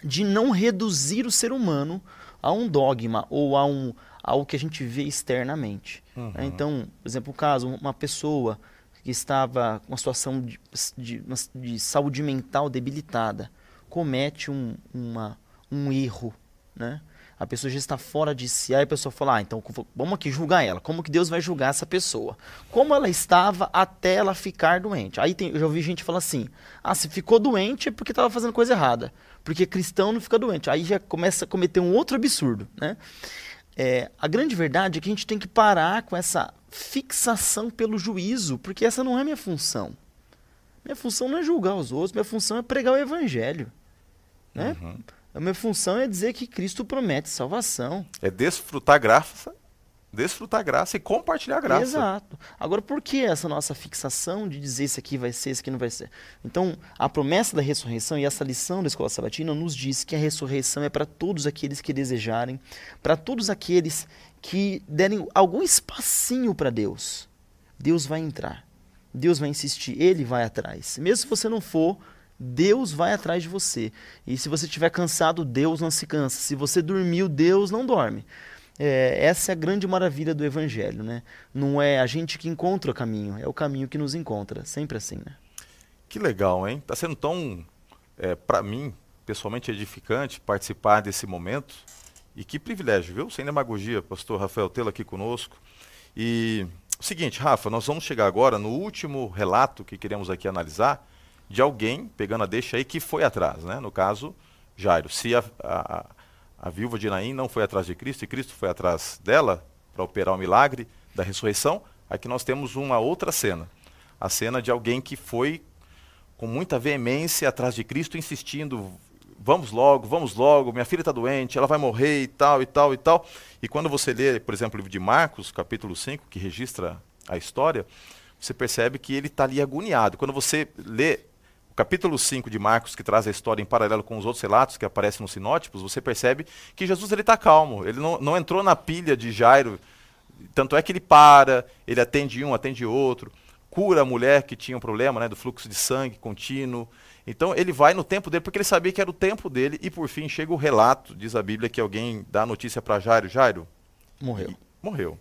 de não reduzir o ser humano a um dogma ou a um ao que a gente vê externamente. Uhum. Então, por exemplo, o caso, uma pessoa que estava com uma situação de, de, de saúde mental debilitada comete um, uma, um erro, né? A pessoa já está fora de si, aí a pessoa fala, ah, então vamos aqui julgar ela. Como que Deus vai julgar essa pessoa? Como ela estava até ela ficar doente? Aí tem, eu já ouvi gente falar assim, ah, se ficou doente é porque estava fazendo coisa errada. Porque cristão não fica doente. Aí já começa a cometer um outro absurdo, né? É, a grande verdade é que a gente tem que parar com essa fixação pelo juízo, porque essa não é minha função. Minha função não é julgar os outros, minha função é pregar o evangelho. Né? Uhum. A minha função é dizer que Cristo promete salvação. É desfrutar graça, desfrutar graça e compartilhar graça. Exato. Agora, por que essa nossa fixação de dizer isso aqui vai ser, isso aqui não vai ser? Então, a promessa da ressurreição e essa lição da escola sabatina nos diz que a ressurreição é para todos aqueles que desejarem, para todos aqueles que derem algum espacinho para Deus. Deus vai entrar. Deus vai insistir, ele vai atrás. Mesmo se você não for, Deus vai atrás de você. E se você estiver cansado, Deus não se cansa. Se você dormiu, Deus não dorme. É, essa é a grande maravilha do Evangelho, né? Não é a gente que encontra o caminho, é o caminho que nos encontra. Sempre assim, né? Que legal, hein? Está sendo tão, é, para mim, pessoalmente edificante participar desse momento. E que privilégio, viu? Sem demagogia, pastor Rafael tê-lo aqui conosco. E seguinte, Rafa, nós vamos chegar agora no último relato que queremos aqui analisar, de alguém, pegando a deixa aí, que foi atrás, né? No caso, Jairo. Se a, a, a viúva de Naim não foi atrás de Cristo e Cristo foi atrás dela para operar o milagre da ressurreição, aqui nós temos uma outra cena. A cena de alguém que foi com muita veemência atrás de Cristo, insistindo, vamos logo, vamos logo, minha filha está doente, ela vai morrer e tal, e tal, e tal. E quando você lê, por exemplo, o livro de Marcos, capítulo 5, que registra a história, você percebe que ele está ali agoniado. Quando você lê capítulo 5 de Marcos, que traz a história em paralelo com os outros relatos que aparecem nos sinótipos, você percebe que Jesus está calmo. Ele não, não entrou na pilha de Jairo. Tanto é que ele para, ele atende um, atende outro, cura a mulher que tinha um problema né, do fluxo de sangue contínuo. Então ele vai no tempo dele, porque ele sabia que era o tempo dele, e por fim chega o relato, diz a Bíblia, que alguém dá a notícia para Jairo: Jairo. Morreu. E, morreu.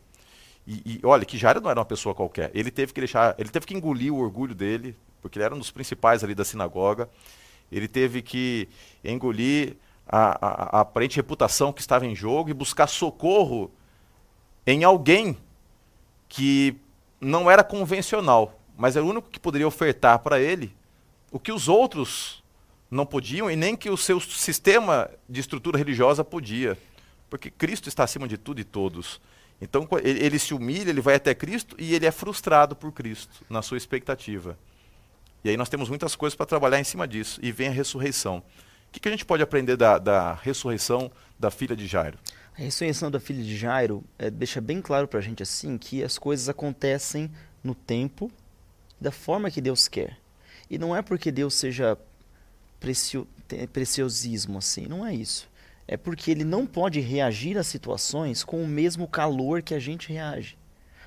E, e, olha, que Jairo não era uma pessoa qualquer. Ele teve que deixar, ele teve que engolir o orgulho dele, porque ele era um dos principais ali da sinagoga. Ele teve que engolir a, a, a aparente reputação que estava em jogo e buscar socorro em alguém que não era convencional, mas era o único que poderia ofertar para ele o que os outros não podiam e nem que o seu sistema de estrutura religiosa podia. Porque Cristo está acima de tudo e todos. Então ele, se humilha, ele vai até Cristo e ele é frustrado por Cristo na sua expectativa. E aí nós temos muitas coisas para trabalhar em cima disso. E vem a ressurreição. O que, que a gente pode aprender da, da, ressurreição da filha de Jairo? A ressurreição da filha de Jairo é, deixa bem claro para a gente assim que as coisas acontecem no tempo, da forma que Deus quer. E não é porque Deus seja precio, preciosismo assim, não é isso. É porque ele não pode reagir a situações com o mesmo calor que a gente reage.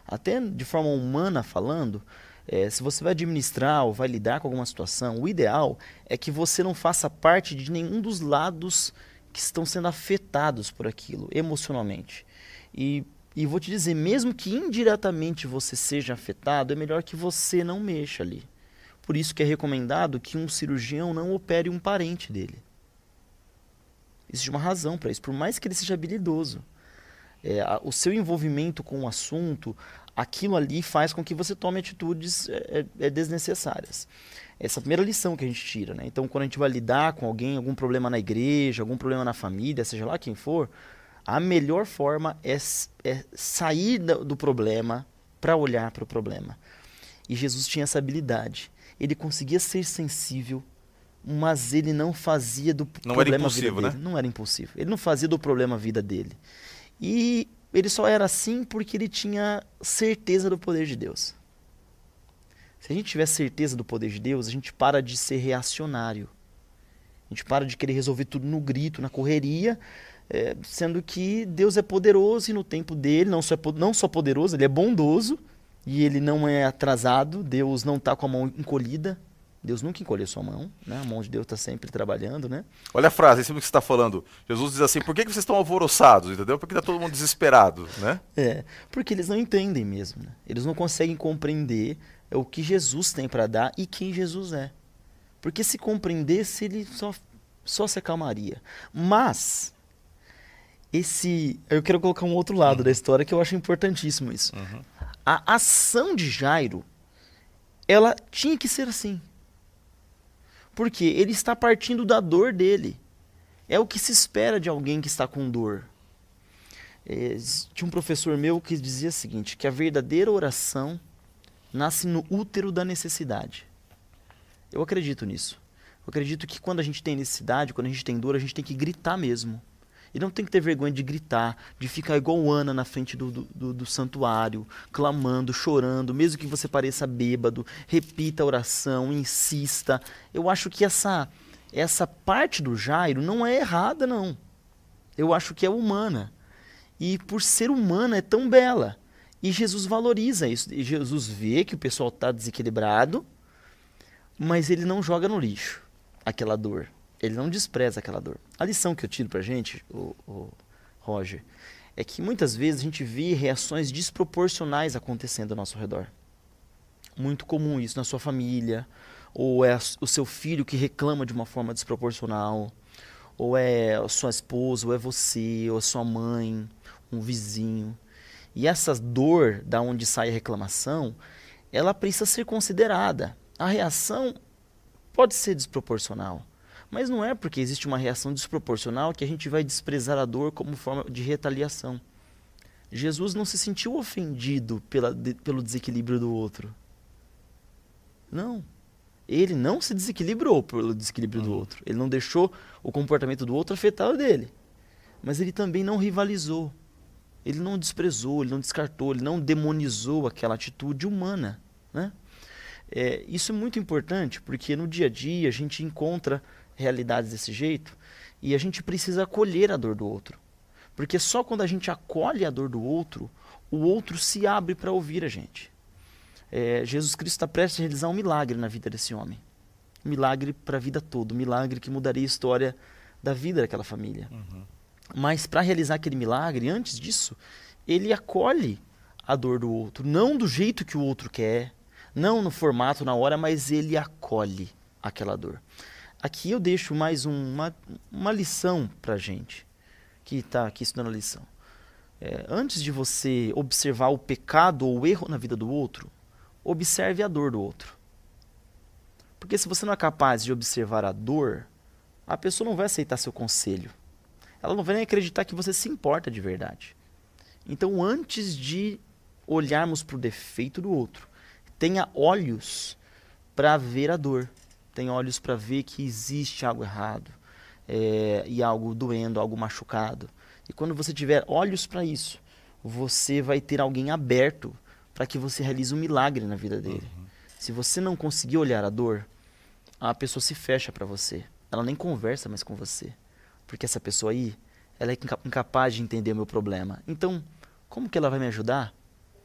Até de forma humana falando, é, se você vai administrar ou vai lidar com alguma situação, o ideal é que você não faça parte de nenhum dos lados que estão sendo afetados por aquilo emocionalmente. E, e vou te dizer, mesmo que indiretamente você seja afetado, é melhor que você não mexa ali. Por isso que é recomendado que um cirurgião não opere um parente dele. Existe uma razão para isso, por mais que ele seja habilidoso. É, o seu envolvimento com o assunto, aquilo ali faz com que você tome atitudes é, é, é, desnecessárias. Essa é a primeira lição que a gente tira. Né? Então, quando a gente vai lidar com alguém, algum problema na igreja, algum problema na família, seja lá quem for, a melhor forma é, é sair do problema para olhar para o problema. E Jesus tinha essa habilidade. Ele conseguia ser sensível, mas ele não fazia do não problema era impulsivo, vida dele. Né? Não era impulsivo. Ele não fazia do problema a vida dele. E ele só era assim porque ele tinha certeza do poder de Deus. Se a gente tiver certeza do poder de Deus, a gente para de ser reacionário. A gente para de querer resolver tudo no grito, na correria, é, sendo que Deus é poderoso e no tempo dele, não só, é, não só poderoso, ele é bondoso e ele não é atrasado, Deus não está com a mão encolhida, Deus nunca encolheu sua mão, né? A mão de Deus está sempre trabalhando, né? Olha a frase, em cima do que você está falando. Jesus diz assim, por que, que vocês estão alvoroçados, entendeu? Porque está todo mundo desesperado, né? É, porque eles não entendem mesmo, né? Eles não conseguem compreender o que Jesus tem para dar e quem Jesus é. Porque se compreendesse, ele só, só se acalmaria. Mas, esse... Eu quero colocar um outro lado uhum. da história que eu acho importantíssimo isso. Uhum. A ação de Jairo, ela tinha que ser assim. Porque ele está partindo da dor dele. É o que se espera de alguém que está com dor. É, tinha um professor meu que dizia o seguinte: que a verdadeira oração nasce no útero da necessidade. Eu acredito nisso. Eu acredito que quando a gente tem necessidade, quando a gente tem dor, a gente tem que gritar mesmo. E não tem que ter vergonha de gritar, de ficar igual Ana na frente do, do, do, santuário, clamando, chorando, mesmo que você pareça bêbado, repita a oração, insista. Eu acho que essa, essa parte do Jairo não é errada, não. Eu acho que é humana. E por ser humana é tão bela. E Jesus valoriza isso. E Jesus vê que o pessoal está desequilibrado, mas ele não joga no lixo aquela dor. Ele não despreza aquela dor. A lição que eu tiro pra gente, o, o Roger, é que muitas vezes a gente vê reações desproporcionais acontecendo ao nosso redor. Muito comum isso na sua família, ou é o seu filho que reclama de uma forma desproporcional, ou é a sua esposa, ou é você, ou a sua mãe, um vizinho. E essa dor da onde sai a reclamação, ela precisa ser considerada. A reação pode ser desproporcional. Mas não é porque existe uma reação desproporcional que a gente vai desprezar a dor como forma de retaliação. Jesus não se sentiu ofendido pela, de, pelo desequilíbrio do outro. Não. Ele não se desequilibrou pelo desequilíbrio uhum. do outro. Ele não deixou o comportamento do outro afetar o dele. Mas ele também não rivalizou. Ele não desprezou, ele não descartou, ele não demonizou aquela atitude humana. Né? É, isso é muito importante porque no dia a dia a gente encontra realidades desse jeito e a gente precisa acolher a dor do outro. Porque só quando a gente acolhe a dor do outro, o outro se abre para ouvir a gente. É, Jesus Cristo está prestes a realizar um milagre na vida desse homem. Um milagre para a vida toda, um milagre que mudaria a história da vida daquela família. Uhum. Mas para realizar aquele milagre, antes disso, ele acolhe a dor do outro, não do jeito que o outro quer, não no formato, na hora, mas ele acolhe aquela dor. Aqui eu deixo mais um, uma, uma lição para gente que está aqui estudando a lição. É, antes de você observar o pecado ou o erro na vida do outro, observe a dor do outro. Porque se você não é capaz de observar a dor, a pessoa não vai aceitar seu conselho. Ela não vai nem acreditar que você se importa de verdade. Então, antes de olharmos para o defeito do outro, tenha olhos para ver a dor tem olhos para ver que existe algo errado é, e algo doendo, algo machucado. E quando você tiver olhos para isso, você vai ter alguém aberto para que você realize um milagre na vida dele. Uhum. Se você não conseguir olhar a dor, a pessoa se fecha para você. Ela nem conversa mais com você. Porque essa pessoa aí, ela é incapaz de entender o meu problema. Então, como que ela vai me ajudar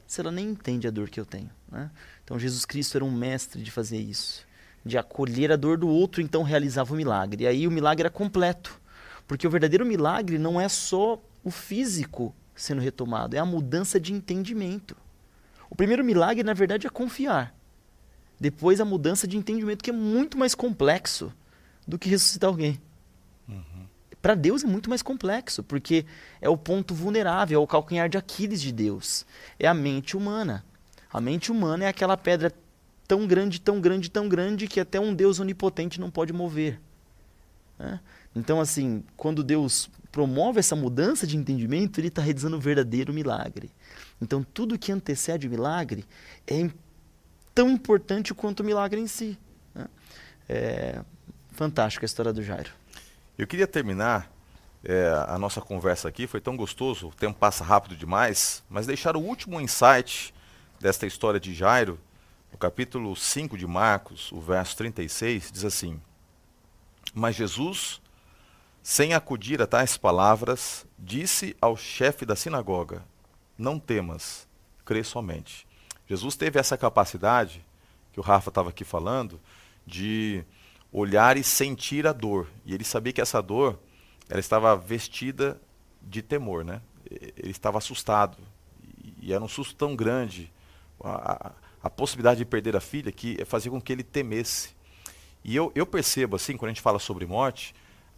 se ela nem entende a dor que eu tenho? Né? Então, Jesus Cristo era um mestre de fazer isso de acolher a dor do outro, então realizava o milagre. E aí o milagre era completo. Porque o verdadeiro milagre não é só o físico sendo retomado, é a mudança de entendimento. O primeiro milagre, na verdade, é confiar. Depois a mudança de entendimento, que é muito mais complexo do que ressuscitar alguém. Uhum. Para Deus é muito mais complexo, porque é o ponto vulnerável, é o calcanhar de Aquiles de Deus. É a mente humana. A mente humana é aquela pedra tão grande, tão grande, tão grande que até um Deus onipotente não pode mover. Né? Então, assim, quando Deus promove essa mudança de entendimento, Ele está realizando um verdadeiro milagre. Então, tudo que antecede o milagre é tão importante quanto o milagre em si. Né? É fantástica a história do Jairo. Eu queria terminar é, a nossa conversa aqui, foi tão gostoso, o tempo passa rápido demais, mas deixar o último insight desta história de Jairo no capítulo 5 de Marcos, o verso 36, diz assim: Mas Jesus, sem acudir a tais palavras, disse ao chefe da sinagoga: Não temas, crê somente. Jesus teve essa capacidade, que o Rafa estava aqui falando, de olhar e sentir a dor. E ele sabia que essa dor ela estava vestida de temor, né? Ele estava assustado. E era um susto tão grande. A, a possibilidade de perder a filha que fazia com que ele temesse. E eu, eu percebo, assim, quando a gente fala sobre morte,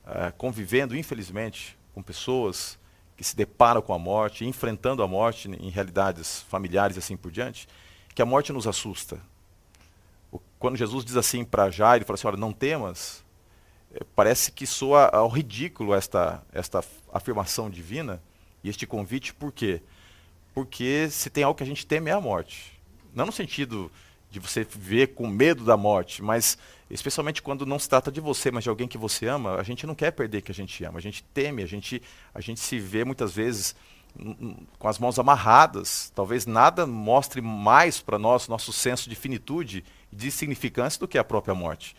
uh, convivendo, infelizmente, com pessoas que se deparam com a morte, enfrentando a morte em realidades familiares e assim por diante, que a morte nos assusta. O, quando Jesus diz assim para Jair, ele fala assim, olha, não temas, é, parece que soa ao ridículo esta, esta afirmação divina e este convite, por quê? Porque se tem algo que a gente teme é a morte. Não no sentido de você viver com medo da morte, mas especialmente quando não se trata de você, mas de alguém que você ama, a gente não quer perder que a gente ama, a gente teme, a gente, a gente se vê muitas vezes com as mãos amarradas. Talvez nada mostre mais para nós nosso senso de finitude e de significância do que a própria morte.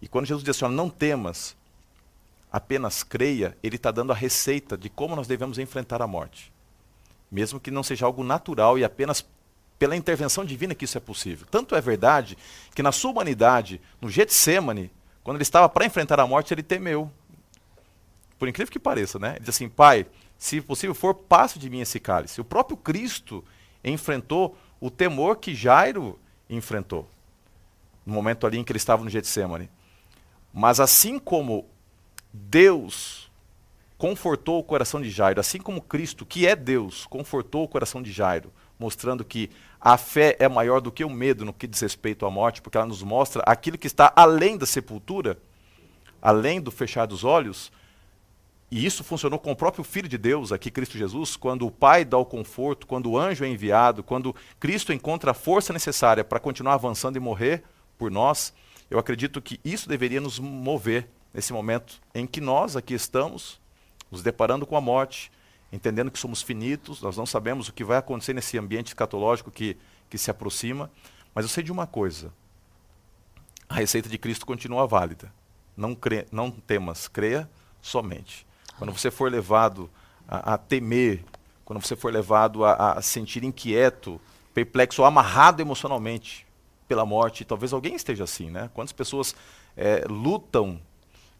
E quando Jesus diz assim, não temas, apenas creia, ele está dando a receita de como nós devemos enfrentar a morte. Mesmo que não seja algo natural e apenas pela intervenção divina que isso é possível. Tanto é verdade que na sua humanidade, no Getsemane, quando ele estava para enfrentar a morte, ele temeu. Por incrível que pareça, né? Ele diz assim: Pai, se possível for, passe de mim esse cálice. O próprio Cristo enfrentou o temor que Jairo enfrentou no momento ali em que ele estava no Getsemane. Mas assim como Deus confortou o coração de Jairo, assim como Cristo, que é Deus, confortou o coração de Jairo, mostrando que a fé é maior do que o medo no que diz respeito à morte, porque ela nos mostra aquilo que está além da sepultura, além do fechar dos olhos. E isso funcionou com o próprio Filho de Deus, aqui Cristo Jesus, quando o Pai dá o conforto, quando o anjo é enviado, quando Cristo encontra a força necessária para continuar avançando e morrer por nós. Eu acredito que isso deveria nos mover nesse momento em que nós aqui estamos, nos deparando com a morte, entendendo que somos finitos, nós não sabemos o que vai acontecer nesse ambiente escatológico que, que se aproxima, mas eu sei de uma coisa: a receita de Cristo continua válida. Não, crê, não temas, creia somente. Quando você for levado a, a temer, quando você for levado a, a sentir inquieto, perplexo ou amarrado emocionalmente pela morte, talvez alguém esteja assim, né? Quantas pessoas é, lutam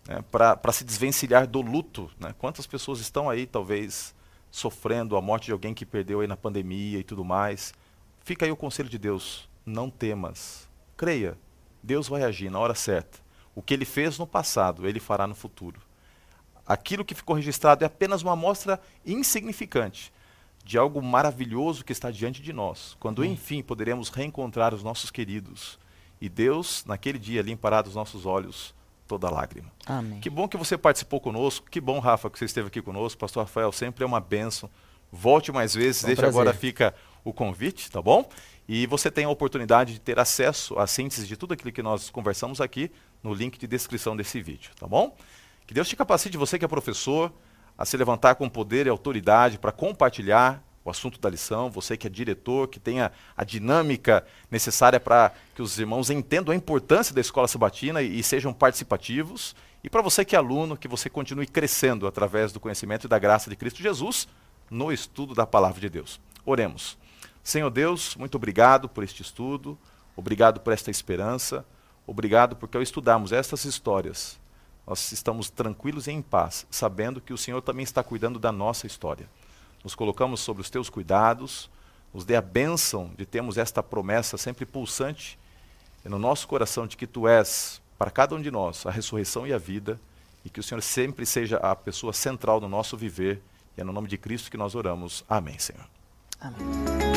né, para se desvencilhar do luto? Né? Quantas pessoas estão aí, talvez, sofrendo a morte de alguém que perdeu aí na pandemia e tudo mais. Fica aí o conselho de Deus: não temas. Creia, Deus vai agir na hora certa. O que ele fez no passado, ele fará no futuro. Aquilo que ficou registrado é apenas uma amostra insignificante de algo maravilhoso que está diante de nós, quando hum. enfim poderemos reencontrar os nossos queridos. E Deus, naquele dia, limpará dos nossos olhos toda lágrima. Amém. Que bom que você participou conosco. Que bom, Rafa, que você esteve aqui conosco. Pastor Rafael, sempre é uma benção. Volte mais vezes. É um Desde prazer. agora fica o convite, tá bom? E você tem a oportunidade de ter acesso à síntese de tudo aquilo que nós conversamos aqui no link de descrição desse vídeo, tá bom? Que Deus te capacite, você que é professor, a se levantar com poder e autoridade para compartilhar o assunto da lição, você que é diretor, que tenha a dinâmica necessária para que os irmãos entendam a importância da escola sabatina e, e sejam participativos. E para você que é aluno, que você continue crescendo através do conhecimento e da graça de Cristo Jesus no estudo da palavra de Deus. Oremos. Senhor Deus, muito obrigado por este estudo, obrigado por esta esperança, obrigado porque ao estudarmos estas histórias, nós estamos tranquilos e em paz, sabendo que o Senhor também está cuidando da nossa história nos colocamos sobre os teus cuidados, nos dê a bênção de termos esta promessa sempre pulsante no nosso coração de que tu és, para cada um de nós, a ressurreição e a vida, e que o Senhor sempre seja a pessoa central no nosso viver. E é no nome de Cristo que nós oramos. Amém, Senhor. Amém.